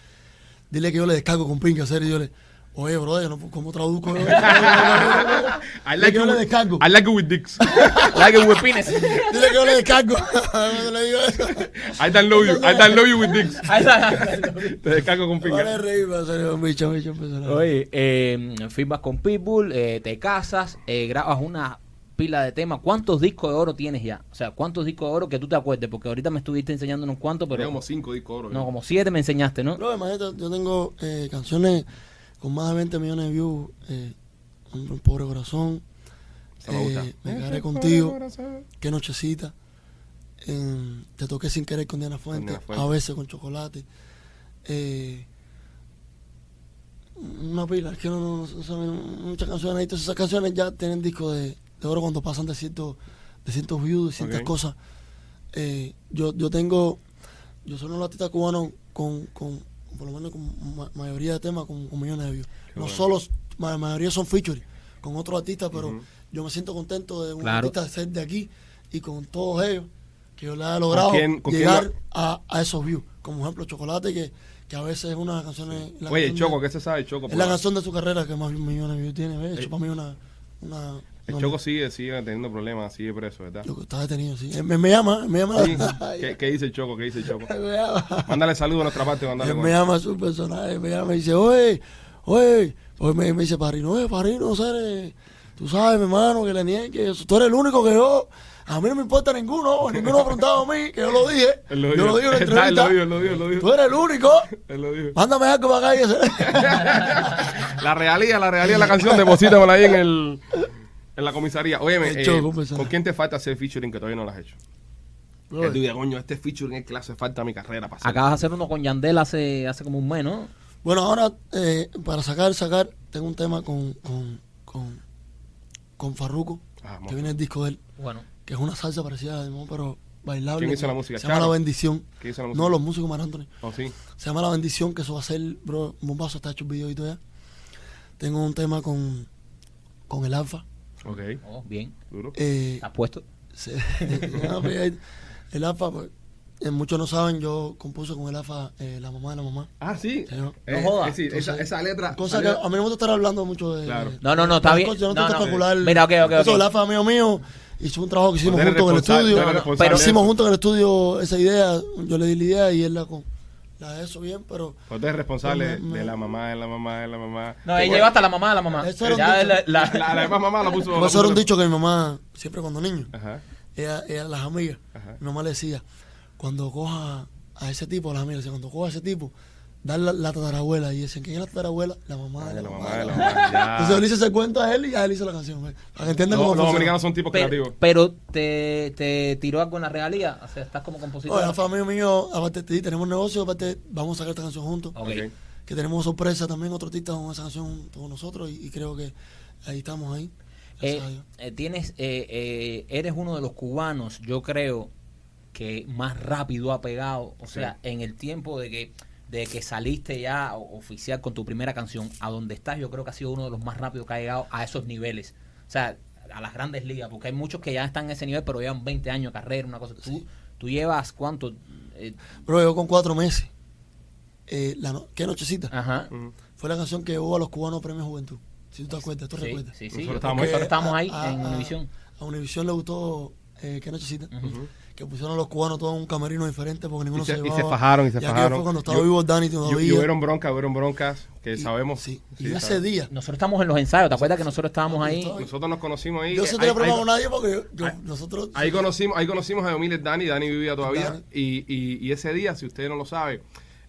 C: dile que yo le descargo con pinga, serio. Y yo le, oye, brother, no, ¿cómo traduzco?
A: I like,
C: yo le descargo.
A: I like it with dicks.
B: like it with penis.
C: Dile que yo le descargo. Le digo eso.
A: I don't you. I don't know you with dicks.
B: Ahí está.
A: Te descargo con pinga.
B: Oye, eh, firmas con Pitbull, eh, te casas, eh, grabas una pila de temas. ¿Cuántos discos de oro tienes ya? O sea, ¿cuántos discos de oro que tú te acuerdes? Porque ahorita me estuviste enseñando unos cuantos, pero...
A: como cinco discos oro.
B: No, como siete me enseñaste, ¿no?
C: No, imagínate, yo tengo eh, canciones con más de 20 millones de views. Eh, un, un pobre corazón.
A: Me gusta.
C: eh, me quedaré contigo. Qué nochecita. eh, te toqué sin querer con Diana Fuente.
A: Diana Fuente.
C: A veces con chocolate. eh, una pila, es que no, no, no saben muchas canciones. Entonces esas canciones ya tienen disco de, de oro cuando pasan de cientos de cientos views, de cientos
A: Ok.
C: cosas. Eh, yo, yo tengo, yo soy un artista cubano con, con, por lo menos con ma- mayoría de temas con, con millones de views.
A: Qué
C: no
A: bueno.
C: solo, la mayoría son featuring con otros artistas, pero
A: Ujú.
C: yo me siento contento de un
B: Claro.
C: artista ser de aquí y con todos ellos que yo le haya logrado
A: quién- con quién
C: llegar
A: lo-
C: a, a esos views. Como ejemplo Chocolate, que, que a veces es una de las canciones... la
A: Oye,
C: canción
A: Choco,
C: de-
A: ¿qué se sabe, Choco?
C: Es la canción de su carrera que más millones de views tiene. ¿ves? Eso
A: Eh,
C: para mí una... una
A: El Choco sigue, sigue teniendo problemas, sigue preso, ¿verdad?
C: Yo- está detenido, sí. Él Me, me llama, me llama.
A: Sí. ¿Qué, qué dice el Choco? ¿Qué dice el Choco? Mándale saludos a nuestra parte. Mándale
C: me llama su personaje, me llama y dice, oye, oye, pues me, me dice Parino, oye, Parino, Cere, tú sabes, mi hermano, que le niegue, tú eres el único que yo, a mí no me importa ninguno, ninguno ha preguntado a mí, que yo lo dije,
A: Él lo
C: yo lo digo en la
A: Está, Él lo
C: entrevista,
A: dijo, él lo dijo, él lo dijo.
C: tú eres el único,
A: Él lo dijo.
C: mándame algo para acá y ese.
A: La realía, la realía de la canción, deposítamela ahí en el en la comisaría.
C: El
A: eh, ¿con quién te falta hacer featuring que todavía no lo has hecho? Que tú digas, coño, este featuring es que le hace falta a mi carrera para hacer.
B: Acabas de hacer uno con Yandel hace, hace como un mes, ¿no?
C: Bueno, ahora, eh, para sacar, sacar, tengo un tema con, con, con con Farruko,
A: Ah,
C: que viene el disco de él,
B: Bueno,
C: que es una salsa parecida a la de Mon, pero bailable.
A: ¿Quién hizo la música?
C: Se llama La? Bendición.
A: ¿Quién hizo la música?
C: No, los músicos Mar Anthony.
A: Oh, sí.
C: Se llama La Bendición, que eso va a ser, bro, un bombazo, está hecho el video y todo ya. Tengo un tema con, con el Alfa.
A: Ok.
B: oh, bien.
A: Duro.
C: Eh,
B: ¿Estás puesto?
C: se- no, pues, ahí- el Alfa, pues, eh, muchos no saben, yo compuse con el Alfa eh, La Mamá de la Mamá.
A: Ah, sí.
C: Sí, no.
A: Eh,
B: No jodas.
A: eh, sí, esa,
C: Entonces,
A: esa letra.
C: Cosa que a mí no me gusta estar hablando mucho de.
A: Claro.
B: No, no, no, está bien.
C: cosas, yo no
B: No,
C: estoy
B: no.
C: espectacular.
B: Mira, ok, ok,
C: Eso, el AFA mío mío. Hizo un trabajo que hicimos juntos en el estudio. Pero hicimos juntos en el estudio esa idea. Yo le di la idea y él la, con, la de eso bien, pero.
A: Pues eres responsable
C: Me- me-
A: de la mamá, de la mamá, de la mamá.
B: No,
A: Que
B: él
A: bueno,
B: llevaste a la mamá, a la mamá.
C: Eso era un
B: Ya
C: dicho.
B: la, la-
A: La, la demás mamá la puso. la
C: Por eso era un dicho que mi mamá, siempre cuando niño,
A: Ajá.
C: ella, ella las amigas,
A: Ajá.
C: mi mamá le decía, cuando coja a ese tipo, a las amigas, cuando coja a ese tipo, dale la, la tatarabuela. Y dicen, ¿quién es la tatarabuela? La mamá de la,
A: la
C: mamá.
A: mamá,
C: de la mamá. Entonces hice ese cuento a él y a él hizo la canción. Para que entiendan
A: Los,
C: cómo
A: los
C: funciona.
A: dominicanos son tipos
B: pero,
A: creativos.
B: pero te, te tiró algo en la realía. O sea, estás como compositor.
C: Oye, la familia mío, aparte de ti, tenemos negocio, aparte vamos a sacar esta canción juntos. Que tenemos sorpresa también, otro artista con esa canción con nosotros y, y creo que ahí estamos ahí.
B: Eh, eh, tienes, eh, eh, eres uno de los cubanos, yo creo, que más rápido ha pegado. O sea, en el tiempo de que de que saliste ya oficial con tu primera canción, a donde estás, yo creo que ha sido uno de los más rápidos que ha llegado a esos niveles. O sea, a las grandes ligas, porque hay muchos que ya están en ese nivel, pero llevan 20 años de carrera, una cosa. Tú, tú llevas cuánto? Eh,
C: Bro, yo con cuatro meses, eh, la no- ¿qué nochecita?
B: ajá.
A: Ujú.
C: Fue la canción que llevó a los cubanos premios Juventud. Si tú te acuerdas, tú
B: Sí,
C: recuerdas.
B: sí, sí.
A: Nosotros estábamos ahí.
B: estábamos, ahí
C: A-
B: en
C: a-
B: Univisión.
C: A Univisión le gustó eh, ¿Qué nochecita?
B: Ujú.
C: Que pusieron a los cubanos todos en un camerino diferente porque ninguno
A: Y se-
C: se
A: y se fajaron, y se fajaron.
C: fue cuando estaba
A: Yo-
C: vivo Dani
A: Y,
C: todavía.
A: y hubieron broncas, hubieron broncas que
C: Y-
A: sabemos.
C: Sí.
A: Sí,
C: y ese día.
B: Nosotros estamos en los ensayos, ¿te acuerdas que nosotros estábamos ahí?
A: Nosotros nos conocimos ahí.
C: Yo
A: eh,
C: sí tenía problema
A: ahí-
C: con nadie porque yo- yo-
A: ahí-
C: nosotros.
A: Ahí conocimos, ahí conocimos a Emilio Dani, Dani vivía todavía.
C: Dani.
A: Y, y, y ese día, si usted no lo sabe,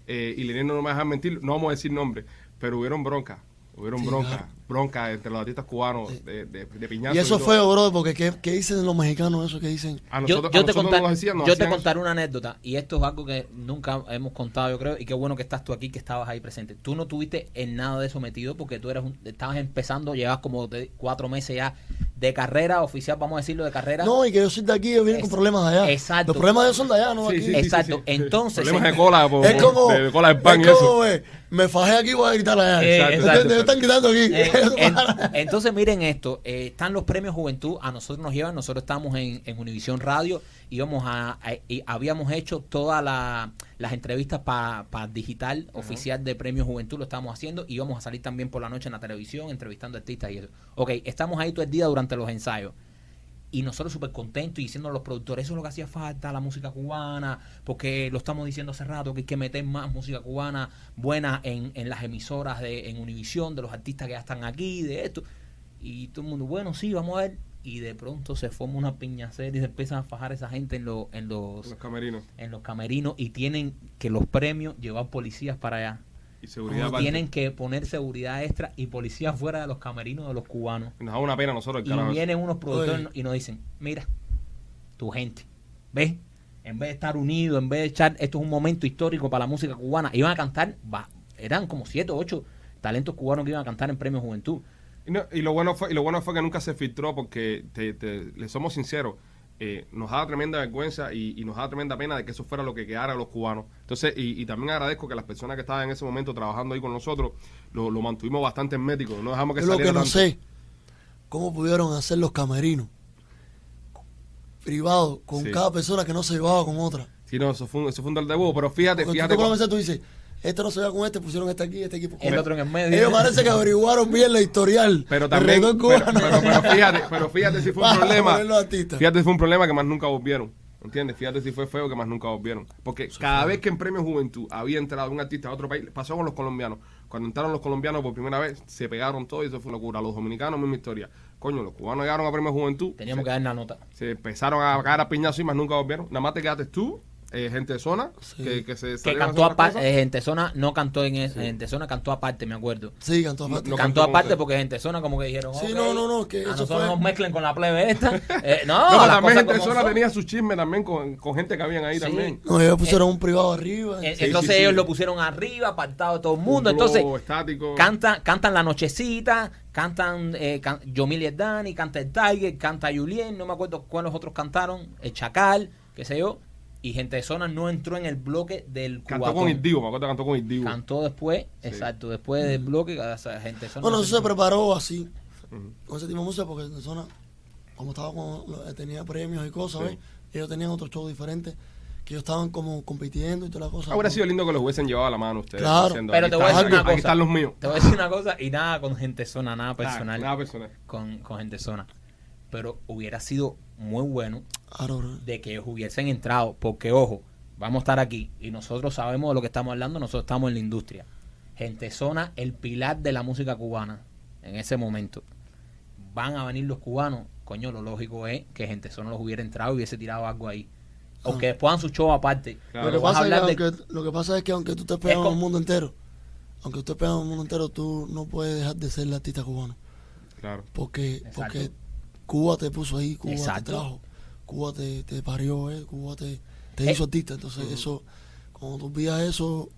A: eh, y Lilian no me va a dejar mentir, no vamos a decir nombre, pero hubieron broncas. Hubieron
C: Sí,
A: broncas,
C: claro.
A: Broncas entre los artistas cubanos de, de, de piñazo.
C: Y eso fue, bro, porque ¿qué, qué dicen los mexicanos eso que dicen?
A: A
B: yo,
A: nosotros,
B: yo
A: a
B: te, contar-
A: nos decían, nos
B: yo te contaré una anécdota y esto es algo que nunca hemos contado yo creo y qué bueno que estás tú aquí que estabas ahí presente tú no tuviste en nada de eso metido porque tú eras un- estabas empezando llevas como te- cuatro meses ya de carrera oficial vamos a decirlo de carrera
C: No, y que yo soy de aquí, yo vine
B: Es-
C: con problemas de allá.
B: exacto.
C: Los problemas de ellos son de allá, no de
A: Sí,
C: aquí.
A: sí, sí,
B: Exacto.
A: sí, sí.
B: Entonces,
A: Problemas de cola, por,
C: Es como,
A: de cola de pan
C: es como,
A: eso.
C: me fajé aquí, voy a gritar allá.
B: Eh,
A: exacto,
C: Ellos están gritando aquí.
B: Eh, en- entonces miren esto, eh, están los premios Juventud, a nosotros nos llevan, nosotros estamos en, en Univisión Radio, íbamos a, a- y habíamos hecho todas la- las entrevistas para digital oficial de Premios Juventud, lo estábamos haciendo, y íbamos a salir también por la noche en la televisión, entrevistando artistas y eso. Ok, estamos ahí todo el día durante los ensayos. Y nosotros súper contentos y diciendo a los productores, eso es lo que hacía falta, la música cubana, porque lo estamos diciendo hace rato, que hay que meter más música cubana buena en, en las emisoras de en Univisión, de los artistas que ya están aquí, de esto. Y todo el mundo, bueno, sí, vamos a ver. Y de pronto se forma una piñacera y se empiezan a fajar esa gente en, los en, los,
A: Los camerinos.
B: en los camerinos y tienen que los premios llevar policías para allá.
A: Y seguridad.
B: Tienen que poner seguridad extra y policías fuera de los camerinos de los cubanos.
A: Nos da una pena a nosotros, el
B: Y vienen unos productores
C: Oye.
B: y nos dicen, mira, tu gente, ¿ves? En vez de estar unidos, en vez de echar, esto es un momento histórico para la música cubana, iban a cantar, va, eran como siete o ocho talentos cubanos que iban a cantar en Premio Juventud.
A: Y, no- y lo bueno fue y lo bueno fue que nunca se filtró porque te, te- le somos sinceros eh, nos da tremenda vergüenza y, y nos da tremenda pena de que eso fuera lo que quedara a los cubanos entonces y, y también agradezco que las personas que estaban en ese momento trabajando ahí con nosotros lo, lo mantuvimos bastante hermético no dejamos que
C: Yo lo
A: saliera
C: que no
A: tanto.
C: sé, cómo pudieron hacer los camerinos privados con
A: Sí.
C: cada persona que no se llevaba con otra.
A: sí no eso fue un, eso fue un dolor de huevo pero fíjate
C: Porque
A: fíjate
C: tú, por
A: cu-
C: lo menos tú dices, este no se lleva con este, pusieron este aquí, este aquí.
B: El otro en el medio.
C: Ellos parece que averiguaron bien la historial.
A: pero también pero,
C: cubano.
A: pero- pero fíjate pero fíjate si fue un problema fíjate si fue un problema que más nunca volvieron ¿Entiendes? Fíjate si fue feo que más nunca volvieron. Porque cada vez que en Premio Juventud había entrado un artista de otro país, pasó con los colombianos. Cuando entraron los colombianos por primera vez, se pegaron todos y eso fue una locura. Los dominicanos, misma historia. Coño, los cubanos llegaron a Premio Juventud.
B: Teníamos
A: se,
B: que dar la nota.
A: se empezaron a caer a piñazo y más nunca volvieron. Nada más te quedaste tú eh, gente de zona,
C: Sí.
A: que, que se
B: Que cantó aparte,
A: cosas.
B: Gente Zona no cantó en eso, Gente Zona cantó aparte, me acuerdo.
C: Sí, cantó aparte.
A: No
B: cantó aparte porque Gente Zona como que dijeron,
C: Sí, no, no, no, que
B: a nosotros
C: fue-
B: nos mezclen con la plebe esta. Eh, no,
A: No,
B: las
A: también gente zona
B: son.
A: tenía su chisme también con, con gente que habían ahí
B: Sí.
A: también.
C: No, ellos pusieron un privado arriba.
B: Eh,
A: Sí,
B: Entonces
A: sí, sí.
B: ellos lo pusieron arriba, apartado de todo el mundo. Entonces,
A: estático.
B: Cantan, cantan La Nochecita, cantan eh, can, Yomil y el Dani, canta el Tiger, canta Julien, no me acuerdo cuáles otros cantaron, el Chacal, qué sé yo, y Gente de Zona no entró en el bloque del
A: Cantó
B: cubatón.
A: con Ildivo, me acuerdo que cantó con Ildivo.
B: Cantó después, exacto, después del bloque, o sea, Gente de Zona.
C: Bueno,
B: no
C: eso se preparó así, con ese tipo de música, porque en zona, como estaba con, lo- tenía premios y cosas,
A: Sí.
C: ¿ves? Ellos tenían otros shows diferentes, que ellos estaban como compitiendo y toda la cosa.
A: Habría sido lindo que los hubiesen llevado a la mano ustedes.
C: Claro.
A: diciendo,
B: Pero te voy a decir una
A: aquí
B: cosa.
A: están los míos.
B: Te voy a decir una cosa, y nada con Gente Zona, nada personal,
A: Nada personal.
B: Con, con Gente Zona. Pero hubiera sido muy bueno
C: bro.
B: de que ellos hubiesen entrado, porque ojo, vamos a estar aquí y nosotros sabemos de lo que estamos hablando, nosotros estamos en la industria. Gente Zona, el pilar de la música cubana en ese momento. Van a venir los cubanos, coño, lo lógico es que Gente Zona los hubiera entrado y hubiese tirado algo ahí.
C: Ah.
B: que después hagan su show aparte.
A: Claro.
C: Lo, que pasa es que
B: de-
C: aunque, lo que pasa es que aunque tú estés pegando
B: como-
C: al mundo entero, aunque tú estés pegando al mundo entero, tú no puedes dejar de ser el artista cubano.
A: Claro.
C: Porque,
B: Exacto.
C: porque Cuba te puso ahí, Cuba
B: Exacto.
C: te trajo, Cuba te, te parió, eh, Cuba te, te
B: Eh.
C: hizo artista. Entonces, eso, cuando tú olvidas eso,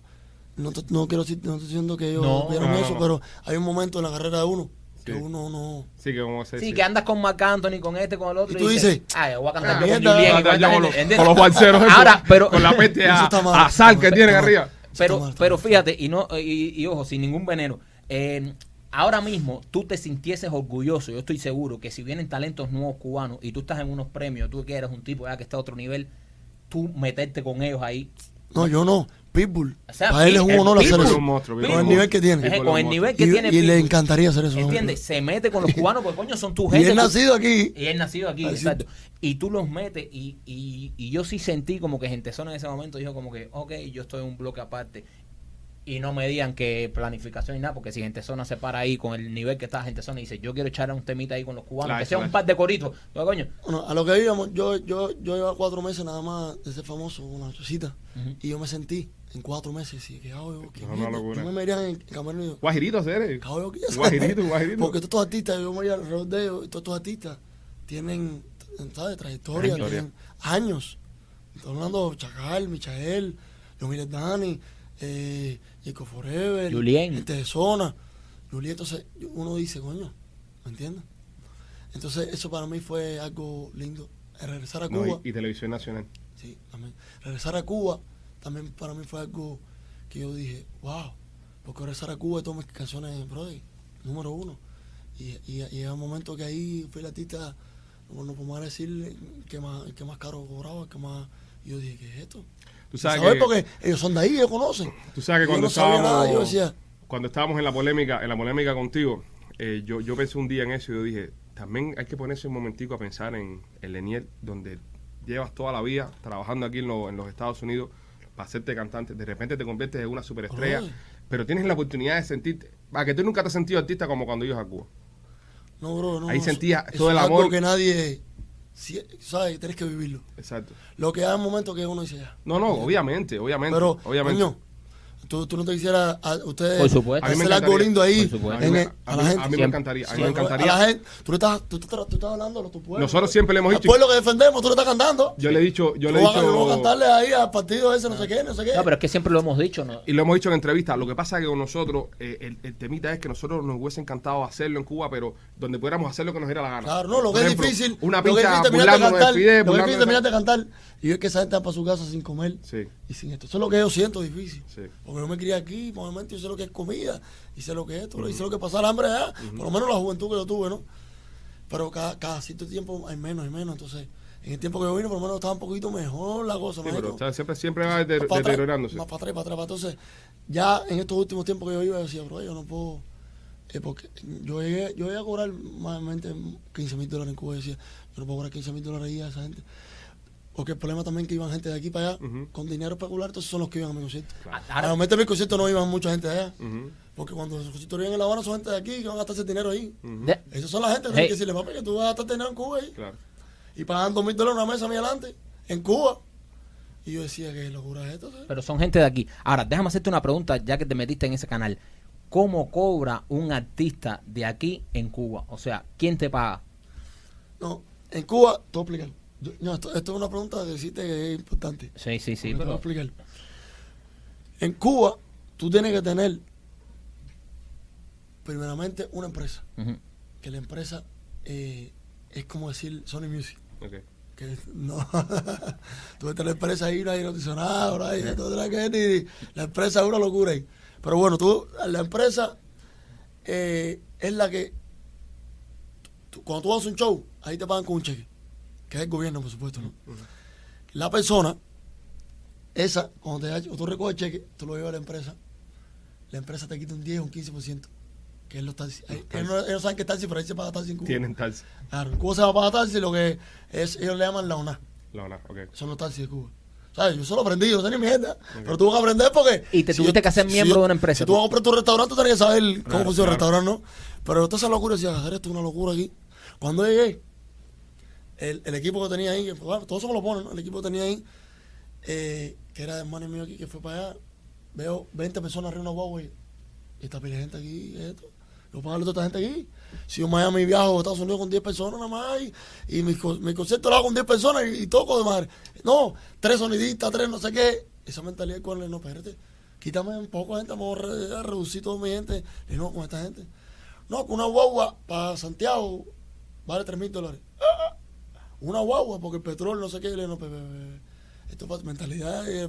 C: no, te- no quiero decir, no estoy diciendo que ellos
B: No,
C: vieron
A: no, no,
C: eso,
A: no.
C: pero hay un momento en la carrera de uno que
A: Sí.
C: uno no.
A: Sí, que como se
B: Sí,
A: sí.
B: que andas con Marc Anthony, con este, con el otro.
C: Y tú dices,
B: ay, voy a cantar
C: ah,
B: yo con Julien y con
A: con los,
B: gente", ¿entiendes?
A: con los balseros esos,
B: Ahora, pero-
A: con la peste a,
C: está mal,
A: a sal que tienen arriba.
B: pero, pero fíjate, y no y, y ojo, sin ningún veneno. eh, ahora mismo tú te sintieses orgulloso, yo estoy seguro que si vienen talentos nuevos cubanos y tú estás en unos premios, tú que eres un tipo ya que está a otro nivel, tú meterte con ellos ahí.
C: No, yo no. Pitbull.
B: O sea,
C: Para él es un honor hacer eso.
A: Monstruo,
C: Con
A: Pitbull.
C: el nivel que tiene.
B: Con el nivel que
C: Y,
B: tiene
C: y le encantaría hacer eso.
B: ¿Entiendes? Se mete con los cubanos porque coño son tu
C: Y
B: gente.
C: él
B: tú-
C: nacido aquí.
B: Y él nacido aquí,
C: Así.
B: exacto. Y tú los metes y, y, y yo sí sentí como que Gente Zona en ese momento dijo como que, ok, yo estoy en un bloque aparte. Y no me digan que planificación y nada, porque si Gente Zona se para ahí con el nivel que está Gente Zona y dice, yo quiero echar un temita ahí con los cubanos,
A: Claro,
B: que sea un par de coritos. Yo, coño,
C: Bueno, a lo que íbamos, yo, yo, yo llevaba cuatro meses nada más de ser famoso con la chocita.
B: Ujú.
C: Y yo me sentí en cuatro meses y que hago yo, que
A: No, una locura.
C: Yo me en camerino y yo,
A: Guajirito, hacer.
C: ¿qué hago yo aquí?
A: Guajirito, guajirito.
C: Porque todos estos artistas, yo me voy alrededor de ellos, y todos estos artistas tienen, ¿sabes? Trayectoria, tienen años. Estoy hablando de Chacal, Michael, Yomil Dani, eh, Jacob Forever,
B: Julien.
C: Gente de Zona. Julien, entonces uno dice, coño, ¿me entiendes? Entonces eso para mí fue algo lindo. El regresar a
A: No,
C: Cuba.
A: y, y televisión nacional.
C: Sí, también. Regresar a Cuba también para mí fue algo que yo dije, wow, porque regresar a Cuba y todas mis canciones, brother, número uno. Y, y, un momento que ahí fui el artista, no, no podemos decir que más, que más caro cobraba, que más... Y yo dije, ¿qué es esto?
A: Tú sabes que-
C: porque ellos son de ahí, ellos conocen.
A: Tú sabes que cuando
C: no
A: estábamos,
C: nada, yo decía,
A: cuando estábamos en la polémica, en la polémica contigo, eh, yo, yo pensé un día en eso y yo dije, también hay que ponerse un momentico a pensar en, en Leniel, donde llevas toda la vida trabajando aquí en, lo- en los Estados Unidos para hacerte cantante, de repente te conviertes en una superestrella,
C: Brother.
A: pero tienes la oportunidad de sentirte, a que tú nunca te has sentido artista como cuando ibas a Cuba.
C: no, bro, no.
A: Ahí
C: eso-
A: sentía
C: eso
A: todo el amor.
C: que nadie, si- ¿sabes? Tienes que vivirlo.
A: Exacto.
C: Lo que hay un momento que uno dice, ya.
A: No, no, obviamente, obviamente.
C: Pero,
A: obviamente.
C: coño, tú, tú no te quisieras a ustedes
B: Por supuesto.
A: A mí me
C: hacer algo lindo ahí
A: a
C: en el- la gente.
A: a mí me encantaría, a mí me encantaría.
C: A la gente, tú, estás, tú, estás- tú estás hablando a tu pueblo.
A: Nosotros siempre le hemos dicho,
C: pueblo que defendemos, tú le estás cantando.
A: yo le he dicho, yo
C: Tú
A: le he dicho,
C: no vas a cantarle ahí al partido ese, no sé qué, no sé qué.
B: No, pero es que siempre lo hemos dicho, ¿no?
A: y lo hemos dicho en entrevistas, lo que pasa es que con nosotros, eh, el, el temita es que nosotros nos hubiese encantado hacerlo en Cuba, pero donde pudiéramos hacer lo que nos diera la gana.
C: Claro, no, lo que
A: ejemplo,
C: es difícil.
A: Una
C: lo que es
A: pincha
C: difícil terminar de
A: de
C: cantar. Lo que es difícil terminar
A: de-
C: de cantar. Y es que esa gente va para su casa sin comer
A: Sí,
C: y sin esto. Eso es lo que yo siento difícil.
A: sí.
C: Porque yo me crié aquí, por el momento yo sé lo que es comida, y sé lo que es esto, y sé lo que es pasar hambre allá, por lo menos la juventud que yo tuve, ¿no? Pero cada, cada cierto tiempo hay menos y menos, entonces, en el tiempo que yo vine, por lo menos estaba un poquito mejor la cosa,
A: pero siempre, siempre va de-
C: más para atrás,
A: deteriorándose.
C: Más para atrás, para atrás. Entonces, ya en estos últimos tiempos que yo iba, yo decía, bro, yo no puedo. eh, porque yo llegué, yo llegué a cobrar más o menos 15 mil dólares en Cuba. y decía, yo no puedo cobrar 15 mil dólares ahí a esa gente. Porque el problema también es que iban gente de aquí para allá con dinero especular, entonces son los que iban a mi concierto.
B: Ahora-
C: A momento de mi concierto no iban mucha gente de allá. Porque cuando los conciertos vienen en La Habana son gente de aquí que van a gastarse dinero ahí.
B: De-
C: Esas son las gente que
B: Hey.
C: que decirle, papi, que tú vas a gastar dinero en Cuba ahí.
A: Claro.
C: Y pagan dos mil dólares una mesa a mí adelante, en Cuba. Y yo decía, ¿qué locura es esto? ¿sabes?
B: Pero son gente de aquí. Ahora, déjame hacerte una pregunta, ya que te metiste en ese canal. ¿Cómo cobra un artista de aquí en Cuba? O sea, ¿quién te paga?
C: No, en Cuba, a explicar. Yo- no, esto, esto es una pregunta que hiciste que es importante.
B: Sí, sí, sí.
C: Te voy a
B: Pero,
C: explicar. En Cuba, tú tienes que tener, primeramente, una empresa. Que la empresa eh, es como decir Sony Music. Que no tú ves la empresa ahí no hay acondicionado no hay que la empresa es una locura ahí pero bueno tú la empresa eh, es la que tú- cuando tú haces un show ahí te pagan con un cheque que es el gobierno por supuesto ¿no? la persona esa cuando te da- cuando tú recoges el cheque tú lo llevas a la empresa la empresa te quita un 10 o un 15% que es los taxis ellos, no, ellos no saben que es taxi pero ahí se paga taxi en Cuba
A: Tienen tal.
C: Claro, en Cuba se va a pagar taxi, lo que es, ellos le llaman la ONA.
A: No, no, ok.
C: Son los taxis de Cuba. ¿Sabes? Yo solo aprendí, yo no sé ni mierda. Pero tuve que aprender porque.
B: Y te tuviste
C: yo-
B: que hacer
C: si
B: miembro de una empresa,
C: Si tú vas a comprar tu restaurante, tú tienes que saber cómo
A: Claro,
C: funciona el restaurante, ¿no? Pero toda esa locura decía, hacer esto es una locura aquí. Cuando llegué, el, equipo que tenía ahí, todo eso me lo ponen, ¿no? El equipo que tenía ahí, eh, que era hermano mío aquí, que fue para allá, veo 20 personas arriba de una guagua y, y esta pila de gente aquí, esto. Yo pago a toda esta gente aquí. Si yo Miami viajo a Estados Unidos con 10 personas nada más y, y mi, mi concierto lo hago con 10 personas y, toco de madre. No, tres sonidistas, tres no sé qué. Esa mentalidad con no, espérate, quítame un poco de gente, vamos a, re- a reducir toda mi gente. Y no, con esta gente. No, con una guagua para Santiago vale 3 mil dólares. Ah, Una guagua porque el petróleo no sé qué. Y le no, esto es mentalidad. eh,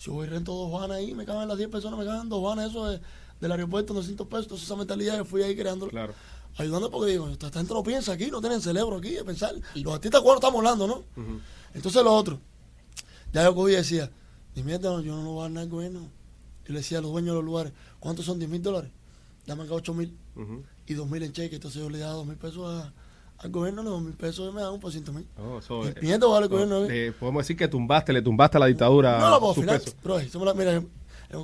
C: yo voy y rento dos vanas ahí, me caben las 10 personas, me caben dos vanas, eso de- del aeropuerto, 200 pesos. Entonces esa mentalidad yo fui ahí creando
A: Claro.
C: ayudando porque digo, esta gente no piensa aquí, no tienen cerebro aquí de pensar. Los artistas cuando estamos hablando, ¿no? Entonces lo otro, ya yo cogí y decía, ni mierda, no, yo no lo voy a dar nada al gobierno. Y le decía a los dueños de los lugares, ¿cuántos son 10 mil dólares? Dame acá 8 mil
A: Ujú.
C: y 2 mil en cheque. Entonces yo le daba 2 mil pesos a- al gobierno, los 2 mil pesos me daban un por ciento mil.
A: Oh, so, eh,
C: el
A: no,
C: gobierno. ¿eh?
A: eh, podemos decir que tumbaste, le tumbaste a la dictadura
C: No, no, pues al final, bro, la- mira,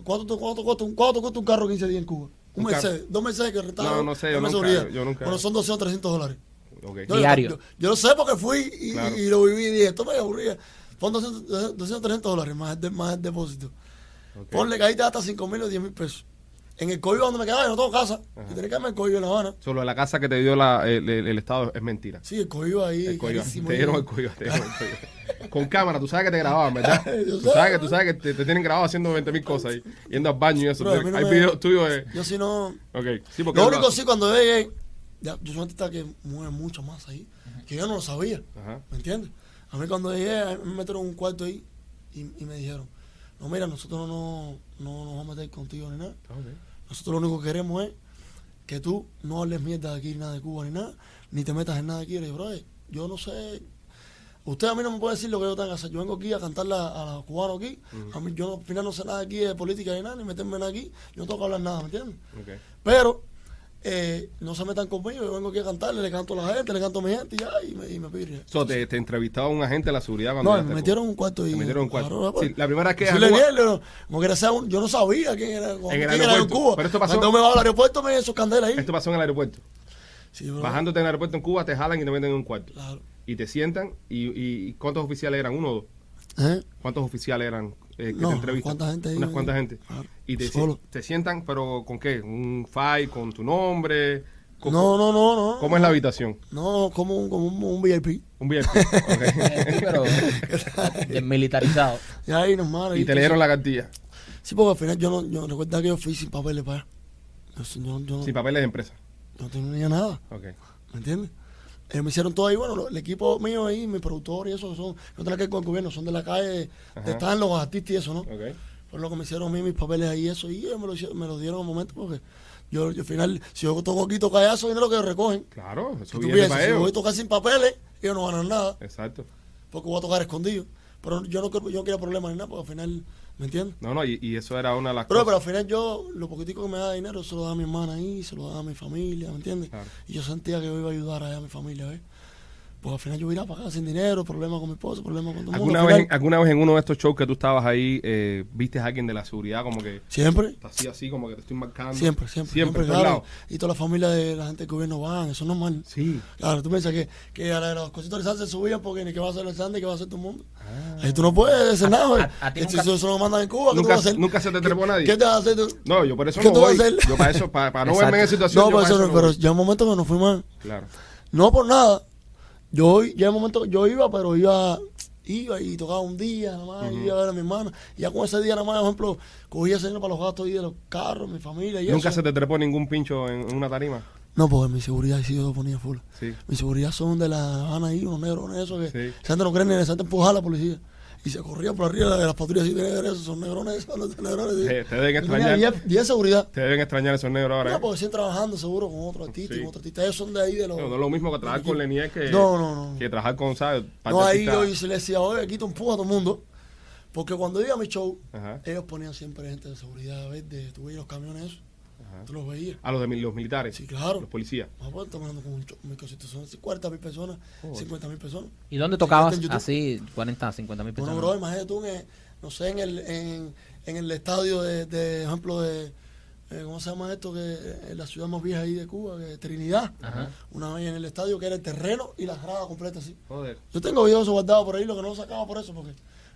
C: ¿cuánto, cuánto, cuesta un- cuánto cuesta un carro 15 días en Cuba? Un
A: Un.
C: Mercedes, dos Mercedes que rentaban.
A: No, no sé, yo nunca- yo nunca-
C: Bueno, son 200 o 300 dólares.
A: Ok.
C: No, yo-
B: Diario.
C: Yo, yo lo sé porque fui y,
A: Claro.
C: y lo viví y dije, esto me aburría. Pon 200, 200 300 dólares más el, de- más el depósito.
A: ok.
C: Ponle que ahí te hasta 5 mil o 10 mil pesos. En el código donde me quedaba, yo no tengo casa.
A: Ajá.
C: Y tenía que darme el código en La Habana.
A: Solo la casa que te dio la, el, el- el Estado es mentira.
C: Sí, el código ahí.
A: El código.
C: carísimo.
A: Te dieron el código. te dieron el código. Con cámara, tú sabes que te grababan, ¿verdad? Tú sabes que, tú sabes que te, te tienen grabado haciendo 20 mil cosas ahí, yendo al baño y eso.
C: No
A: Hay
C: me-
A: videos tuyos de...
C: Yo si no...
A: Ok, sí, porque...
C: Lo único sí, cuando yo llegué, ya, yo soy un artista que mueve mucho más ahí, que yo no lo sabía.
A: Ajá.
C: ¿Me entiendes? A mí cuando llegué, me metieron un cuarto ahí y, y me dijeron, no, mira, nosotros no, no nos vamos a meter contigo ni nada. Nosotros lo único que queremos es que tú no hables mierda de aquí, nada de Cuba, ni nada, ni te metas en nada aquí. Le digo, yo no sé. Usted a mí no me puede decir lo que yo tengo que hacer. Yo vengo aquí a cantarle a, los cubanos aquí. A mí, yo no- al final no sé nada aquí de política ni nada, ni meterme en nada aquí. Yo no tengo que hablar nada, ¿me entiendes? Pero eh, no se metan conmigo. Yo vengo aquí a cantarle, le canto a la gente, le canto a mi gente y ya, y me, y me pide.
A: So, te, te entrevistaba un agente de la seguridad cuando
C: No, me metieron un cuarto y.
A: Metieron un cuarto.
C: Claro, pues.
A: Sí, la primera vez que
C: Sí, le
A: Cuba-
C: no, como que era yo no sabía quién era, quién era en. Cuba.
A: Pero esto pasó-
C: Cuando me va al aeropuerto me esos candelas ahí.
A: Esto pasó en el aeropuerto.
C: Sí.
A: Bajándote en el aeropuerto en Cuba, te jalan y te meten en un cuarto.
C: Claro.
A: Y te sientan. ¿Y, y, y cuántos oficiales eran? ¿Uno o dos?
C: ¿Eh?
A: ¿Cuántos oficiales eran eh, que
C: No,
A: te entrevistan?
C: ¿cuánta gente ahí?
A: Unas cuantas gente.
C: Claro.
A: Y te,
C: Solo.
A: te sientan, pero ¿con qué? ¿Un file con tu nombre? ¿Cómo,
C: No, no, no, no.
A: ¿Cómo es la habitación?
C: No, como un, como un, un VIP.
A: Un VIP. ok.
B: Sí, pero desmilitarizado.
C: Y ahí normal.
A: y te leyeron la cartilla.
C: Sí, porque al final yo no, yo recuerda que yo fui sin papeles para allá. Yo, yo, yo,
A: Sin papeles de empresa.
C: no tenía nada,
A: Ok.
C: ¿me entiendes? Ellos me hicieron todo ahí, bueno, el equipo mío ahí, mi productor y eso, son, no tienen que ver con el gobierno, son de la calle,
A: Ajá.
C: de están los artistas y eso, ¿no?
A: Ok.
C: Fue lo que me hicieron a mí, mis papeles ahí, eso, y ellos me lo, me lo dieron un momento porque yo, yo al final, si yo toco aquí, toco allá, eso dinero que recogen.
A: Claro, eso viene
C: piensas,
A: para
C: si yo voy a tocar sin papeles, ellos no ganan nada,
A: Exacto.
C: porque voy a tocar escondido. Pero yo no, yo no quiero problemas ni nada, porque al final, ¿me entiendes?
A: No, no, y, y eso era una de las
C: Pero, pero
A: cosas.
C: al final yo, lo poquitico que me da dinero, se lo da a mi hermana ahí, se lo da a mi familia, ¿me entiendes?
A: Claro.
C: Y yo sentía que yo iba a ayudar allá a mi familia, ¿ves? Pues al final yo iba para acá sin dinero, problemas con mi esposo, problemas con todo el mundo.
A: ¿Alguna
C: Al
A: vez, ¿Alguna vez en uno de estos shows que tú estabas ahí, eh, viste a alguien de la seguridad como que
C: Siempre,
A: hacía así, como que te estoy marcando?
C: siempre, siempre,
A: Siempre,
C: claro. Y toda la familia de la gente del gobierno van, eso es normal.
A: Sí.
C: Claro, tú piensas que, que a la- los cositos de se subían porque ni qué va a hacer el Sandy, qué va a hacer el mundo. Ahí tú no puedes hacer nada,
B: a- a ti
C: Esto-
B: nunca-
C: Eso lo mandan en Cuba, ¿qué tú
A: Nunca,
C: vas a hacer?
A: nunca se te
C: ¿Qué-
A: trepó nadie.
C: ¿Qué te vas a hacer tú?
A: No, yo por eso
C: ¿Qué
A: no
C: tú vas
A: voy.
C: a hacer?
A: Yo para eso, para, para no verme en esa situación.
C: No,
A: yo para
C: eso
A: eso
C: no,
A: no
C: pero ya un momento que no fui mal.
A: Claro.
C: No por nada. Yo ya un momento, yo iba, pero iba, iba y tocaba un día nada más, y iba a ver a mi hermana. Y ya con ese día nada más, por ejemplo, cogía dinero para los gastos de los carros, mi familia y
A: ¿Nunca
C: eso.
A: se te trepó ningún pincho en, en una tarima?
C: No, porque mi seguridad sí yo lo ponía full.
A: Sí.
C: Mi seguridad son de la Habana ahí, unos negros, eso que
A: Sí.
C: esa gente no cree ni esa gente empujaba a la policía. Y se corría por arriba de las patrullas y de esos son negrones, los negrones. sí.
A: Te- deben extrañar.
C: 10 10 seguridad.
A: Te deben extrañar esos negros ahora.
C: No,
A: ¿eh?
C: porque siguen trabajando seguro con otro artista y
A: Sí.
C: con otro artista. Ellos son de ahí de los.
A: No, no es lo mismo que trabajar con Lenier que,
C: No, no, no.
A: que trabajar con, ¿sabes?
C: No, ahí yo se le decía, oye, aquí te empuja a todo el mundo. Porque cuando iba a mi show,
A: Ajá,
C: ellos ponían siempre gente de seguridad, verde, tú veías los camiones
A: ajá.
C: tú los veías.
A: A los de los militares.
C: Sí, claro.
A: Los policías.
C: Ah, estamos hablando con son 40 mil personas, 50 mil personas.
B: ¿Y dónde tocabas así 40, 50 mil
C: Bueno,
B: personas?
C: bro, imagínate tú, en, el- no sé, en el, en, en el estadio de, de ejemplo, de, eh, ¿cómo se llama esto? que eh, la ciudad más vieja ahí de Cuba, que es Trinidad.
B: Ajá.
C: Una vez en el estadio que era el terreno y la grada completa así.
A: Joder.
C: Yo tengo videos guardados por ahí, lo que no lo sacaba por eso, porque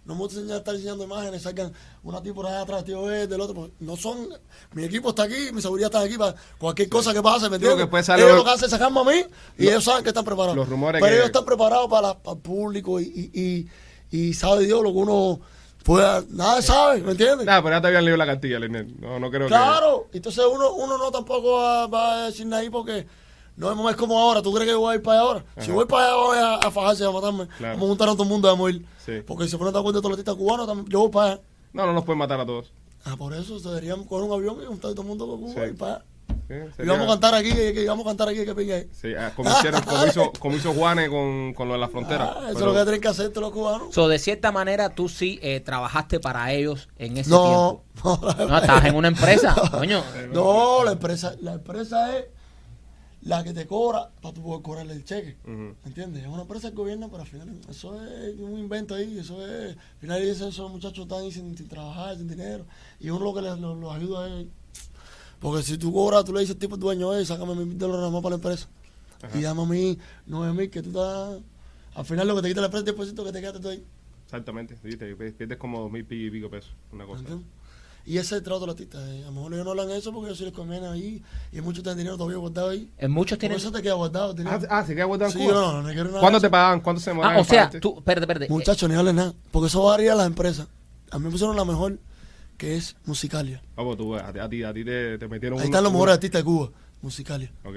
C: no me gusta estar enseñando imágenes, sacan una tipo por allá atrás, tío B, del otro, porque no son, mi equipo está aquí, mi seguridad está aquí para cualquier cosa que pase, ¿me entiendes?
A: que puede salir-
C: ellos lo que hacen es sacarme a mí y ellos saben que están preparados.
A: los rumores
C: Pero
A: que-
C: ellos están preparados para, para el público y, y, y, y sabe Dios lo que uno pueda, nada sabe, ¿me entiendes?
A: Nada, pero ya te habían leído la cartilla, Lenier. No, no creo que...
C: Claro, entonces uno, uno no tampoco va, va a decir nada ahí porque no es como ahora. ¿Tú crees que voy a ir para allá ahora? Si voy para allá voy a, a fajarse, a matarme.
A: Claro.
C: Vamos a juntar a todo el mundo y vamos a ir.
A: Sí.
C: Porque si se ponen de acuerdo todos los artistas cubanos, también- yo voy para allá.
A: No, no nos pueden matar a todos.
C: Ah, por eso se deberían coger un avión y juntar a todo el mundo con Cuba
A: Sí.
C: y para allá.
A: Sí,
C: Y vamos a cantar aquí, que, vamos a cantar aquí, que pingue ahí.
A: Sí, ah, como, hicieron, como, hizo, como hizo Juanes con, con lo de la frontera.
C: Ah, eso
A: Pero-
C: es lo que tienen que hacer todos los cubanos.
B: So, de cierta manera, tú sí eh, trabajaste para ellos en ese
C: No,
B: tiempo.
C: no,
B: No, estabas en una empresa, coño.
C: no, la empresa, la empresa es la que te cobra para tú poder cobrarle el cheque.
A: Ujú.
C: ¿Entiendes? Es una empresa del gobierno, pero al final eso es un invento ahí, eso es, al final dicen esos muchachos están ahí sin, sin trabajar, sin dinero, y uno lo que les, los ayuda es, porque si tú cobras, tú le dices al tipo dueño, eh, sácame mil dólares más para la empresa, y dame a mí nueve mil que tú estás, al final lo que te quita la empresa es 10% que te quedaste tú ahí,
A: Exactamente. Sí, te pierdes como dos mil y pico pesos. Una cosa.
C: ¿entiendes? Y ese es el trato del artista, eh, a lo mejor ellos no hablan eso porque ellos sí les conviene ahí, y muchos tienen dinero todavía guardado ahí,
B: En muchos
C: por
B: tienen...
C: eso te queda guardado.
A: Ah, ah, se queda guardado en
C: Sí,
A: Cuba.
C: no, no, no quiero nada
A: ¿Cuándo
C: de
A: te pagaban? ¿Cuánto se demoraban
B: Ah, o sea, tú, espérate, espérate.
C: Muchachos, ni hablen nada. Porque eso varía a las empresas. A mí me pusieron la mejor, que es Musicalia.
A: Vamos, tú, a, ti- a ti, a ti te, te metieron
C: Ahí están los mejores artistas de Cuba, Musicalia.
A: Ok,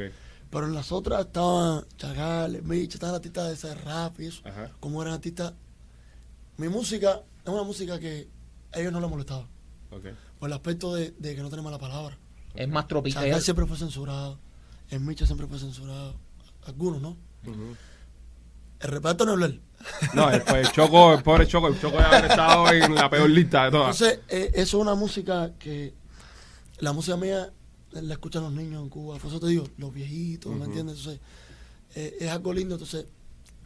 C: Pero en las otras estaban Chagales, Micha, estaban artistas de ese rap y eso.
A: Ajá.
C: Como eran artistas. Mi música es una música que a ellos no les molestaba. Por el aspecto de, de que no tenemos la palabra.
B: Es más tropical.
C: Siempre fue censurado. El Micha siempre fue censurado. Algunos, ¿no?
A: Ujú.
C: El reparto no hablar.
A: No, el, pues, el Choco, el pobre Choco, el Choco haber estado en la peor lista de todas.
C: Entonces, eh, eso es una música que la música mía la escuchan los niños en Cuba. Por eso te digo, los viejitos, ¿me entiendes? Entonces, eh, es algo lindo. Entonces,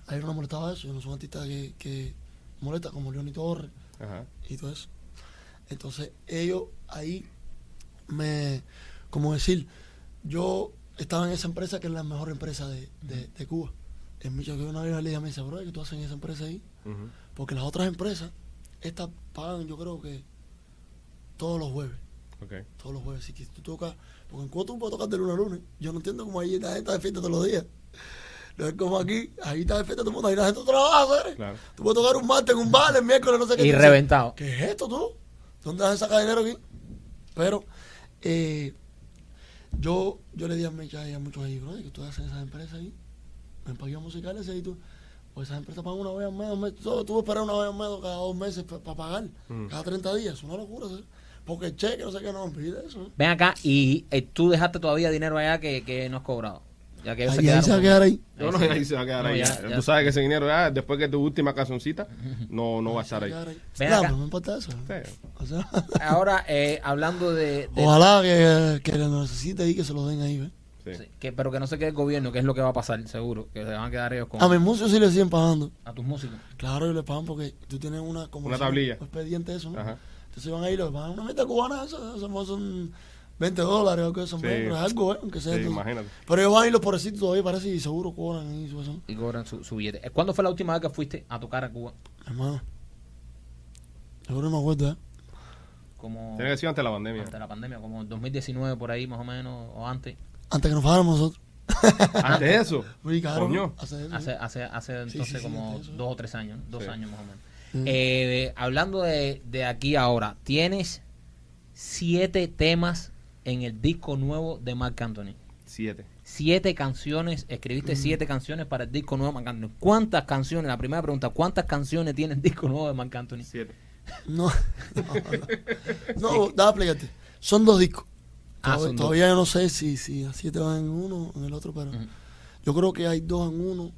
C: a ellos no les molestaba eso. Yo no soy un artista que, que molesta, como Leoni Torres
A: Ajá.
C: y todo eso. Entonces, ellos ahí me, como decir, yo estaba en esa empresa que es la mejor empresa de, de, de Cuba. En mi que una vez le dije, me dice, bro, ¿qué tú haces en esa empresa ahí? Porque las otras empresas, estas pagan, yo creo que todos los jueves. Todos los jueves. Si tú tocas, porque en Cuba tú puedes tocar de lunes a lunes. Yo no entiendo cómo ahí la gente está de fiesta todos los días. No es como aquí, ahí está de fiesta todo el mundo, ahí la gente trabaja, ¿sabes?
A: Claro.
C: Tú puedes tocar un martes en un bar, el miércoles, no sé qué.
B: Y
C: dices,
B: reventado.
C: ¿Qué es esto tú? ¿Dónde vas a sacar dinero aquí? Pero eh, yo, yo le di a Mecha y a muchos ahí, bro, que tú haces esas empresas ahí, en paquillos musicales y tú, pues esas empresas pagan una vez al mes, dos meses, tú, esperar una vez al mes cada dos meses para pagar,
A: Mm.
C: cada 30 días, es una locura, ¿sabes? Porque el cheque, no sé qué, no, olvide eso. ¿eh?
B: Ven acá y eh, tú dejaste todavía dinero allá que, que no has cobrado. Ya que ellos
C: Ahí, ahí se va a quedar ahí.
A: No, no, ahí se va a quedar
B: No,
A: ahí.
B: ya,
A: ya. Tú sabes que ese dinero ya, después que tu última cancioncita, no, no va a
C: Se
A: estar
C: a
A: ahí.
B: Ven
C: No,
B: acá.
C: pero no me importa eso. O sea,
B: Ahora, eh, hablando de... de-
C: ojalá que, que lo necesite ahí, que se lo den ahí, ¿ves?
A: Sí.
B: Sí, que, pero que no se quede el gobierno, que es lo que va a pasar, seguro. Que se van a quedar ellos con.
C: A mis músicos sí le siguen pagando.
B: a tus músicos.
C: Claro, y le pagan porque tú tienes una como
A: Una
C: si- un
A: tablilla.
C: expediente eso, ¿no?
A: Ajá.
C: Entonces van ahí, le pagan una meta cubana, eso, eso son 20 dólares o que son
A: Sí.
C: pero es algo, ¿eh? aunque sea.
A: Sí,
C: entonces.
A: imagínate.
C: Pero ellos van y los pobrecitos todavía parece y seguro cobran y su eso.
B: Y cobran su, su billete. Eh, ¿Cuándo fue la última vez que fuiste a tocar a Cuba?
C: Hermano. Seguro no me acuerdo, ¿eh?
B: Como
A: Tiene que ser ante la pandemia.
B: antes de la pandemia, como en 2019 por ahí más o menos, o antes.
C: Antes que nos fuéramos nosotros.
A: Antes de eso.
C: Muy caro.
A: Coño.
C: Hace.
B: Hace, hace, hace
C: Sí,
B: entonces
C: sí, sí,
B: como
C: antes de
B: dos o tres años, dos
A: Sí.
B: años más o menos.
C: Sí.
B: Eh, hablando de, de aquí ahora, tienes siete temas en el disco nuevo de Marc Anthony.
A: Siete.
B: Siete canciones, escribiste siete canciones para el disco nuevo de Marc Anthony. ¿Cuántas canciones? La primera pregunta, ¿cuántas canciones tiene el disco nuevo de Marc Anthony?
A: Siete.
C: No, no, no. no. Son dos discos.
B: Ah,
C: Todavía-
B: son dos.
C: Todavía yo no sé si, si así te van en uno o en el otro, pero yo creo que hay dos en uno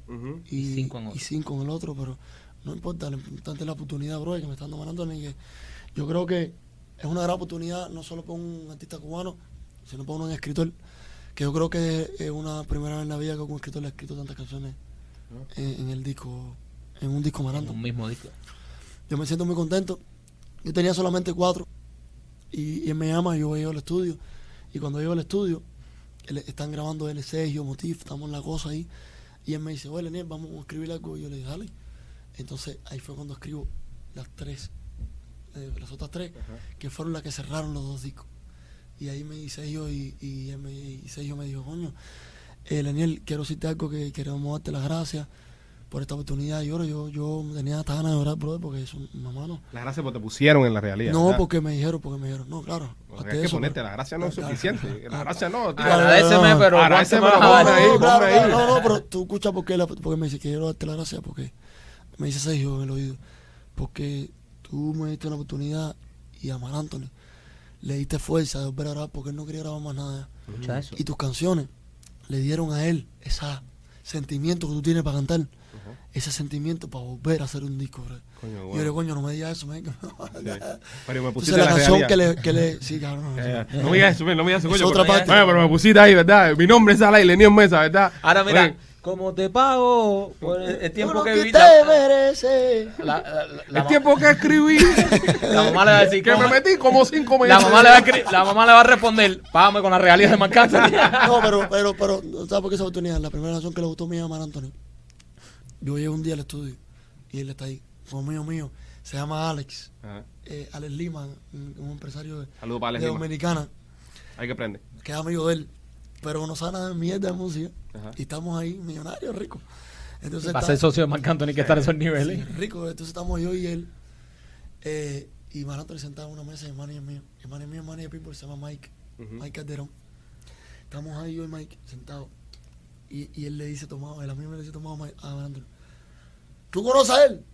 C: y,
B: Y cinco en otro.
C: y cinco en el otro, pero no importa, lo importante es la oportunidad, bro, que me están que yo creo que es una gran oportunidad no solo para un artista cubano, sino para un escritor, que yo creo que es una primera vez en la vida que un escritor le ha escrito tantas canciones en, en el disco, en un disco
B: En
C: marando.
B: un mismo disco.
C: Yo me siento muy contento. Yo tenía solamente cuatro y, y él me llama, yo voy al estudio y cuando llego al estudio él- están grabando el Sergio, Motif, estamos en la cosa ahí y él me dice, oye Leniel, vamos a escribir algo y yo le dije, dale. Entonces ahí fue cuando escribo las tres, eh, las otras tres, que fueron las que cerraron los dos discos. Y ahí me dice yo y, y, él me, y Sergio me dijo, coño, eh, Leniel, quiero decirte algo que queremos darte las gracias por esta oportunidad. Y ahora yo, yo tenía hasta ganas de llorar, brother, porque es un una mano.
A: Las gracias porque te pusieron en la realidad.
C: No,
A: ¿verdad?
C: porque me dijeron, porque me dijeron, no, claro.
A: Porque
C: hasta
A: hay que
C: eso,
A: ponerte,
C: pero-
A: la gracia no es
C: Claro.
A: suficiente. La gracia no, tío.
B: Agradeceme,
C: no.
B: pero
A: Agradeceme,
B: ¿cuánto
A: pero
B: me vas a
C: No,
A: ponme
B: dar?
A: ahí,
C: no, claro,
A: ahí.
C: no, no, pero tú escuchas por qué, la- porque me dice que quiero darte la gracia, porque me dice Sergio en el oído, porque tú me diste una oportunidad y a Mar Anthony le diste fuerza de volver a grabar porque él no quería grabar más nada.
B: Escucha eso.
C: Y tus canciones le dieron a él ese sentimiento que tú tienes para cantar, ese sentimiento para volver a hacer un disco, bro.
A: Coño,
C: Y yo le coño, no me digas eso, man.
A: Sí. Pero me pusiste
C: Entonces la
A: la
C: canción
A: realidad.
C: que le, que le, sí, cabrón.
A: Ya, ya. No me digas eso, no me digas eso,
C: Es otra parte.
A: Pero me pusiste ahí, ¿verdad? Mi nombre es Alay, Lenión Mesa, ¿verdad?
B: Ahora mira,
A: Oye,
B: como te pago por el, el tiempo que
C: que
B: viviste.
C: te merece.
B: La, la- la- la
A: el tiempo que escribí,
B: la mamá le va a decir
A: que me
B: "Cómo-
A: metí como cinco meses.
B: La mamá, le va a escri- la mamá le va a responder, págame con la realidad de Anthony".
C: No, pero, pero, pero, ¿sabes por qué esa oportunidad? La primera canción que le gustó a mí a Mar Anthony. Yo llego un día al estudio y él está ahí, como mío mío. Se llama Alex,
A: Ajá.
C: eh, Alex Lima, un, un empresario de,
A: Saludos para Alex
C: de
A: Lima.
C: Dominicana,
A: Hay que aprender.
C: que es amigo de él, pero no sabe nada de mierda de música.
A: Ajá.
C: Y estamos ahí, millonarios, ricos. Entonces
B: Para
C: está-
B: ser socio de Marc Anthony hay que estar a esos niveles.
C: Sí, rico. Entonces estamos yo y él. Eh, y Mar Anthony sentado en una mesa y el man es mío. El man es mío, el man es people, se llama Mike. Mike Calderón. Estamos ahí yo y Mike sentados. Y, y él le dice tomado, el amigo le dice tomado a Mike- a Mar Anthony. ¿Tú conoces a él?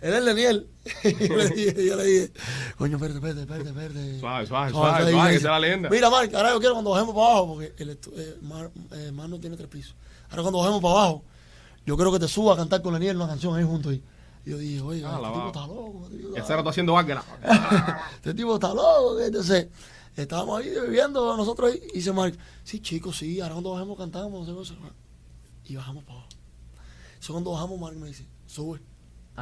C: Él es Leniel. y yo le dije, yo le dije, coño, espérate, espérate, espérate, espérate.
A: Suave, suave,
C: Suave,
A: suave, que sea la leyenda.
C: Mira, Mark, ahora yo quiero cuando bajemos para abajo, porque el eh, Mar, eh, Mar no tiene tres pisos. Ahora cuando bajemos para abajo, yo quiero que te suba a cantar con Leniel una canción ahí junto ahí. Y yo dije, oye,
A: Ah,
C: este
A: la
C: tipo
A: va.
C: está loco. este tipo
A: El
C: está
A: haciendo básquet.
C: este tipo está loco. Entonces, estábamos ahí viviendo nosotros ahí. Y dice Mark, sí, chicos, sí, ahora cuando bajemos cantamos. no sé qué cosa". Y bajamos para abajo. Eso cuando bajamos, Mark me dice, sube,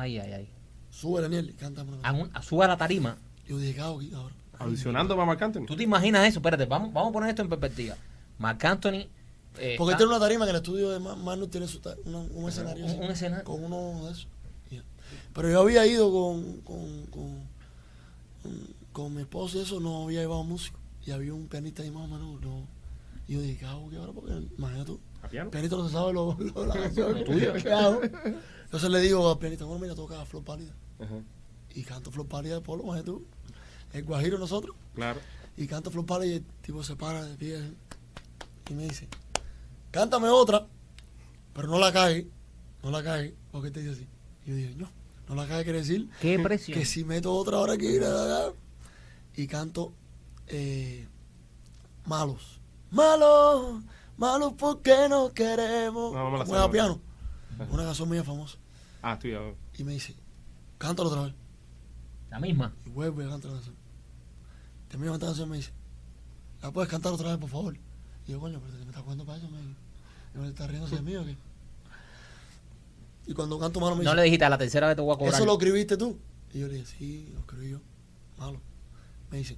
B: Ay, ay, ay.
C: sube, Daniel, y cántame una
B: A
C: canción.
B: un- a- Sube a la tarima.
C: Yo dije, cago aquí, ahora.
A: Audicionando para Marc Anthony.
B: ¿Tú te imaginas eso? Espérate, vamos, vamos a poner esto en perspectiva. Marc Anthony. eh,
C: Porque él
B: está-
C: tiene una tarima que el estudio de Ma- Manu tiene su ta- una- un escenario.
B: un-
C: así,
B: un escenario.
C: Con uno de esos. Ya. Pero yo había ido con, con, con, con- con mi esposo y eso, no había llevado músico. Y había un pianista ahí más o menos. No. Y yo dije, ¿qué hago? ¿Qué ahora? Porque imagínate tú.
A: ¿A piano?
C: El pianista no se sabe lo, lo- la canción.
B: Lo tuyo.
C: ¿Qué hago? Entonces le digo al pianista, bueno, mira, toca Flor Pálida.
A: Ajá,
C: Y canto Flor Pálida de Polo, imagínate tú. El Guajiro nosotros.
A: Claro.
C: Y canto Flor Pálida y el tipo se para de pie y me dice, cántame otra, pero no la cague, no la cague, porque te dice así. Y yo dije, no, no la cague quiere decir
B: Qué presión.
C: que si meto otra hora que ir a la y canto eh, malos. Malos, malos porque no queremos.
A: No, la
C: Juega
A: no.
C: piano. Una canción mía famosa.
A: Ah, estoy ya.
C: Y me dice, cántalo otra vez.
B: La misma.
C: Y vuelve a cantar la canción. Termino cantar la canción y me dice, ¿la puedes cantar otra vez, por favor? Y yo, coño, pero ¿te me estás jugando para eso? Me, y me está riendo de mí o qué? Y cuando canto mano me
B: No
C: dice,
B: le dijiste a la tercera vez te voy a cobrar.
C: ¿eso lo escribiste tú? Y yo le dije, sí, lo escribí yo. Malo. Me dice,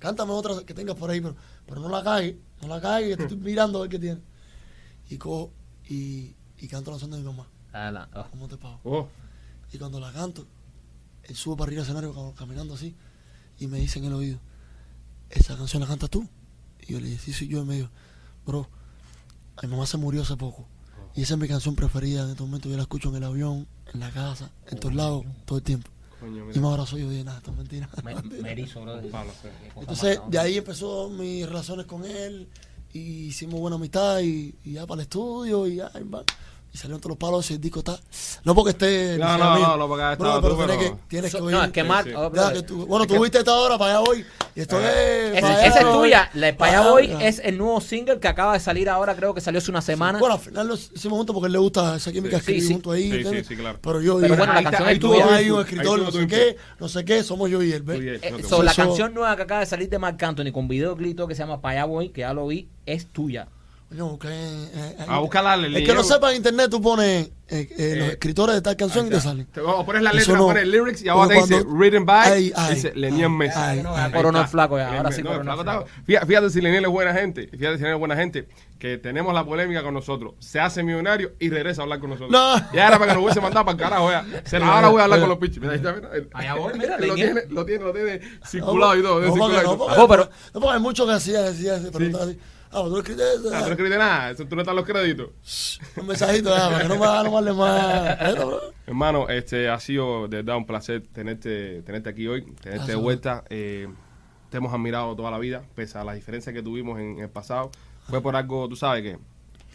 C: cántame otra que tengas por ahí, pero, pero no la cagues, no la cagues, que te estoy mirando a ver qué tiene. Y cojo y, y canto la canción de mi mamá.
B: Ah, la- oh.
C: ¿Cómo te pago?
A: Oh,
C: Y cuando la canto, él sube para arriba al escenario cam- caminando así y me dice en el oído, ¿esa canción la cantas tú? Y yo le dije, sí, soy yo. Y me dijo, bro, mi mamá se murió hace poco. Y esa es mi canción preferida en este momento. Yo la escucho en el avión, en la casa, en todos lados, todo el tiempo.
A: coño,
C: Y me abrazó y yo dije, nada, esto es mentira.
B: Me, me erizo, bro.
A: Palo, sí.
B: Qué cosa
C: Entonces, de ahí empezó mis relaciones con él. Y hicimos buena amistad y, ya para el estudio y ya, va. Y salieron todos los palos y el disco está... No porque esté...
A: No, no, no, no, porque ha
C: bro,
A: estado
C: pero
A: tú,
C: tienes
A: pero-
C: que, tienes que
B: So-
C: oír.
B: no, es que Mark,
A: sí.
B: oh,
C: Ya,
B: brother,
C: que tú- bueno,
B: es
C: tú
B: que-
C: viste esta hora para allá hoy. Y esto es.
B: ese-
C: para allá
B: esa es
C: voy,
B: tuya. La de
C: para
B: Paya
C: allá
B: Boy
C: voy.
B: es el nuevo single que acaba de salir ahora, creo que salió hace una semana.
C: Bueno, al final lo hicimos juntos porque él le gusta esa química
B: Sí,
C: escribir
B: sí.
C: junto ahí.
A: Sí, sí, claro.
C: Pero yo
B: Pero
C: y
B: bueno, la canción
A: ahí
B: es tuya.
A: tu
C: hay un escritor, no sé qué, no sé qué, somos yo y él,
B: Eh, la canción nueva que acaba de salir de Marc Anthony con videoclip que se llama Paya Boy, que ya lo vi, es tuya.
C: Coño, busca eh,
A: buscarla,
C: El que no
A: eh.
C: sepa en internet, tú pones eh, eh, los
A: Eh,
C: escritores de tal canción y te salen.
A: Te a poner la letra,
C: no-
A: pones lyrics y abajo te dice
C: cuando-
A: written by.
C: Ay, ay,
A: dice Lenian
C: ay,
A: Mesa.
C: ay,
B: el
A: está.
B: flaco ya, ahora sí
A: No, el flaco Fíjate, fíjate si Leniel es buena gente. Fíjate si Leniel es buena gente. Que tenemos la polémica con nosotros. Se hace millonario y regresa a hablar con nosotros.
C: No.
A: Ya era para que nos hubiese mandado para el carajo. Ya. Se la ahora voy a hablar con los pichis. Mira, ahí está, mira. El-
B: Allá voy, mira,
A: lo,
B: Leniel.
A: tiene, lo tiene, lo tiene circulado y todo.
C: No, porque,
A: y
C: no, porque,
B: Ajo, pero-
C: no, porque hay muchos que hacían, decían, se preguntaban así. Ah, pero tú escribiste eso.
A: Ah, tú no escribiste nada. Eso, tú no estás en los créditos.
C: Un mensajito, para que no me hagan no más.
A: Hermano, este ha sido de verdad un placer tenerte, tenerte aquí hoy, tenerte de vuelta. Eh, te hemos admirado toda la vida, pese a las diferencias que tuvimos en, el pasado. Fue por algo, tú sabes, que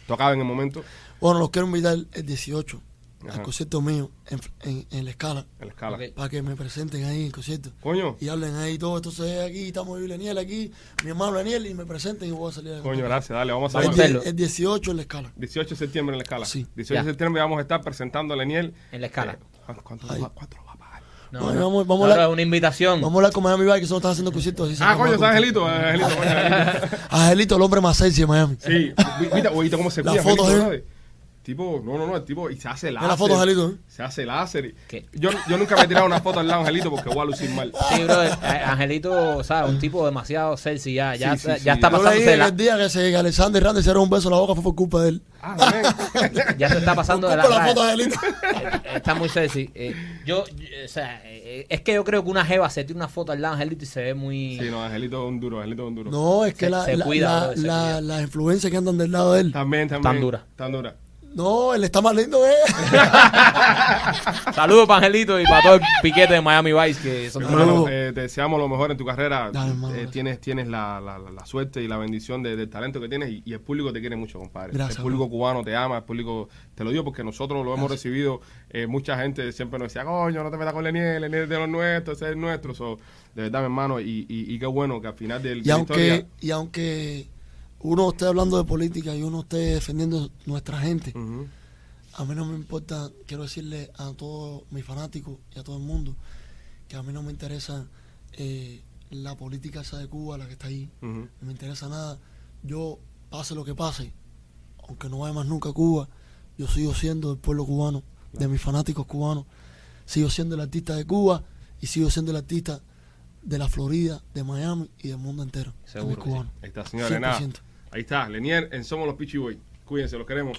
A: tocaba en el momento,
C: Bueno, los quiero invitar el 18
A: Ajá.
C: al concierto mío en, en, en la escala
A: en la escala.
B: Ok.
C: para que me presenten ahí en el concierto
A: Coño,
C: y hablen ahí todo. Entonces aquí estamos yo y Leniel aquí, mi hermano Leniel y me presenten y voy a salir.
A: coño, gracias, dale, vamos a
B: Vamos
C: El, el 18 en la escala.
A: 18 de septiembre en la escala.
C: Sí.
A: 18
B: Ya.
A: de septiembre vamos a estar presentando a Leniel.
B: En la escala.
A: Eh, ¿cuánto, va- cuánto lo va a pagar?
B: No,
C: Bueno,
B: no.
C: vamos- vamos a
B: No,
C: hablar-
B: no, es una invitación.
C: Vamos a hablar con Miami Vice que solo están haciendo conciertos así.
A: Ah, coño,
C: sacamos
A: ¿sabes,
C: algo.
A: Angelito? Angelito, Angelito.
C: Angelito, el hombre más sexy de Miami.
A: Sí, viste, oíste cómo se
C: La
A: cuida,
C: foto,
A: Angelito,
C: ¿eh?
A: ¿sabes? Tipo, no, no, no, el tipo, y se hace láser.
C: La foto, Angelito. ¿eh?
A: Se hace láser. y-
B: ¿Qué?
A: Yo, yo nunca me he tirado una foto al lado, Angelito, porque voy a lucir mal.
B: Sí, bro, eh, Angelito, ¿sabes? Un tipo demasiado sexy ya. Ya,
A: Sí, sí,
B: ya
A: sí.
B: está pasándose la,
C: el día que, se, que Alexander Randy se dieron un beso en la boca fue por culpa de él.
A: Ah,
B: ya se está pasando de
C: Por
B: la,
C: de la foto de Angelito.
B: Eh, Está muy sexy. Eh, yo, o sea, eh, es que yo creo que una jeva se tira una foto al lado de Angelito y se ve muy...
A: Sí, no, Angelito es un duro, Angelito es un duro.
C: No, es que
B: Se-
C: la,
B: se
C: la,
B: cuida,
C: la-
B: bro, se
C: la-
B: cuida.
C: las influencias que andan del lado de él.
A: También, también.
B: Tan dura.
A: Tan dura.
C: No, él está más lindo, ¿eh?
B: Saludos para Angelito y para todo el piquete de Miami Vice que son.
A: Hermano, eh, te deseamos lo mejor en tu carrera.
C: Dale,
A: Eh, tienes tienes la, la- la- la suerte y la bendición de- del talento que tienes y, y el público te quiere mucho, compadre.
C: Gracias,
A: el público cubano te ama, el público, te lo digo porque nosotros lo hemos recibido. eh, mucha gente siempre nos decía, coño, no te metas con Leniel, Leniel es de los nuestros, ese es el nuestro. So, de verdad, mi hermano, y, y, y qué bueno que al final del,
C: Y
A: de la
C: aunque,
A: historia.
C: y aunque uno esté hablando de política y uno esté defendiendo nuestra gente, a mí no me importa, quiero decirle a todos mis fanáticos y a todo el mundo, que a mí no me interesa eh, la política esa de Cuba, la que está ahí. No me interesa nada. Yo, pase lo que pase, aunque no vaya más nunca a Cuba, yo sigo siendo del pueblo cubano, de mis fanáticos cubanos. Sigo siendo el artista de Cuba y sigo siendo el artista de la Florida, de Miami y del mundo entero. de mis
B: Seguro sí.
A: señores. Nada.
C: 100%.
A: Ahí está, Lenier en Somos los Pichi Boy. Cuídense, los queremos.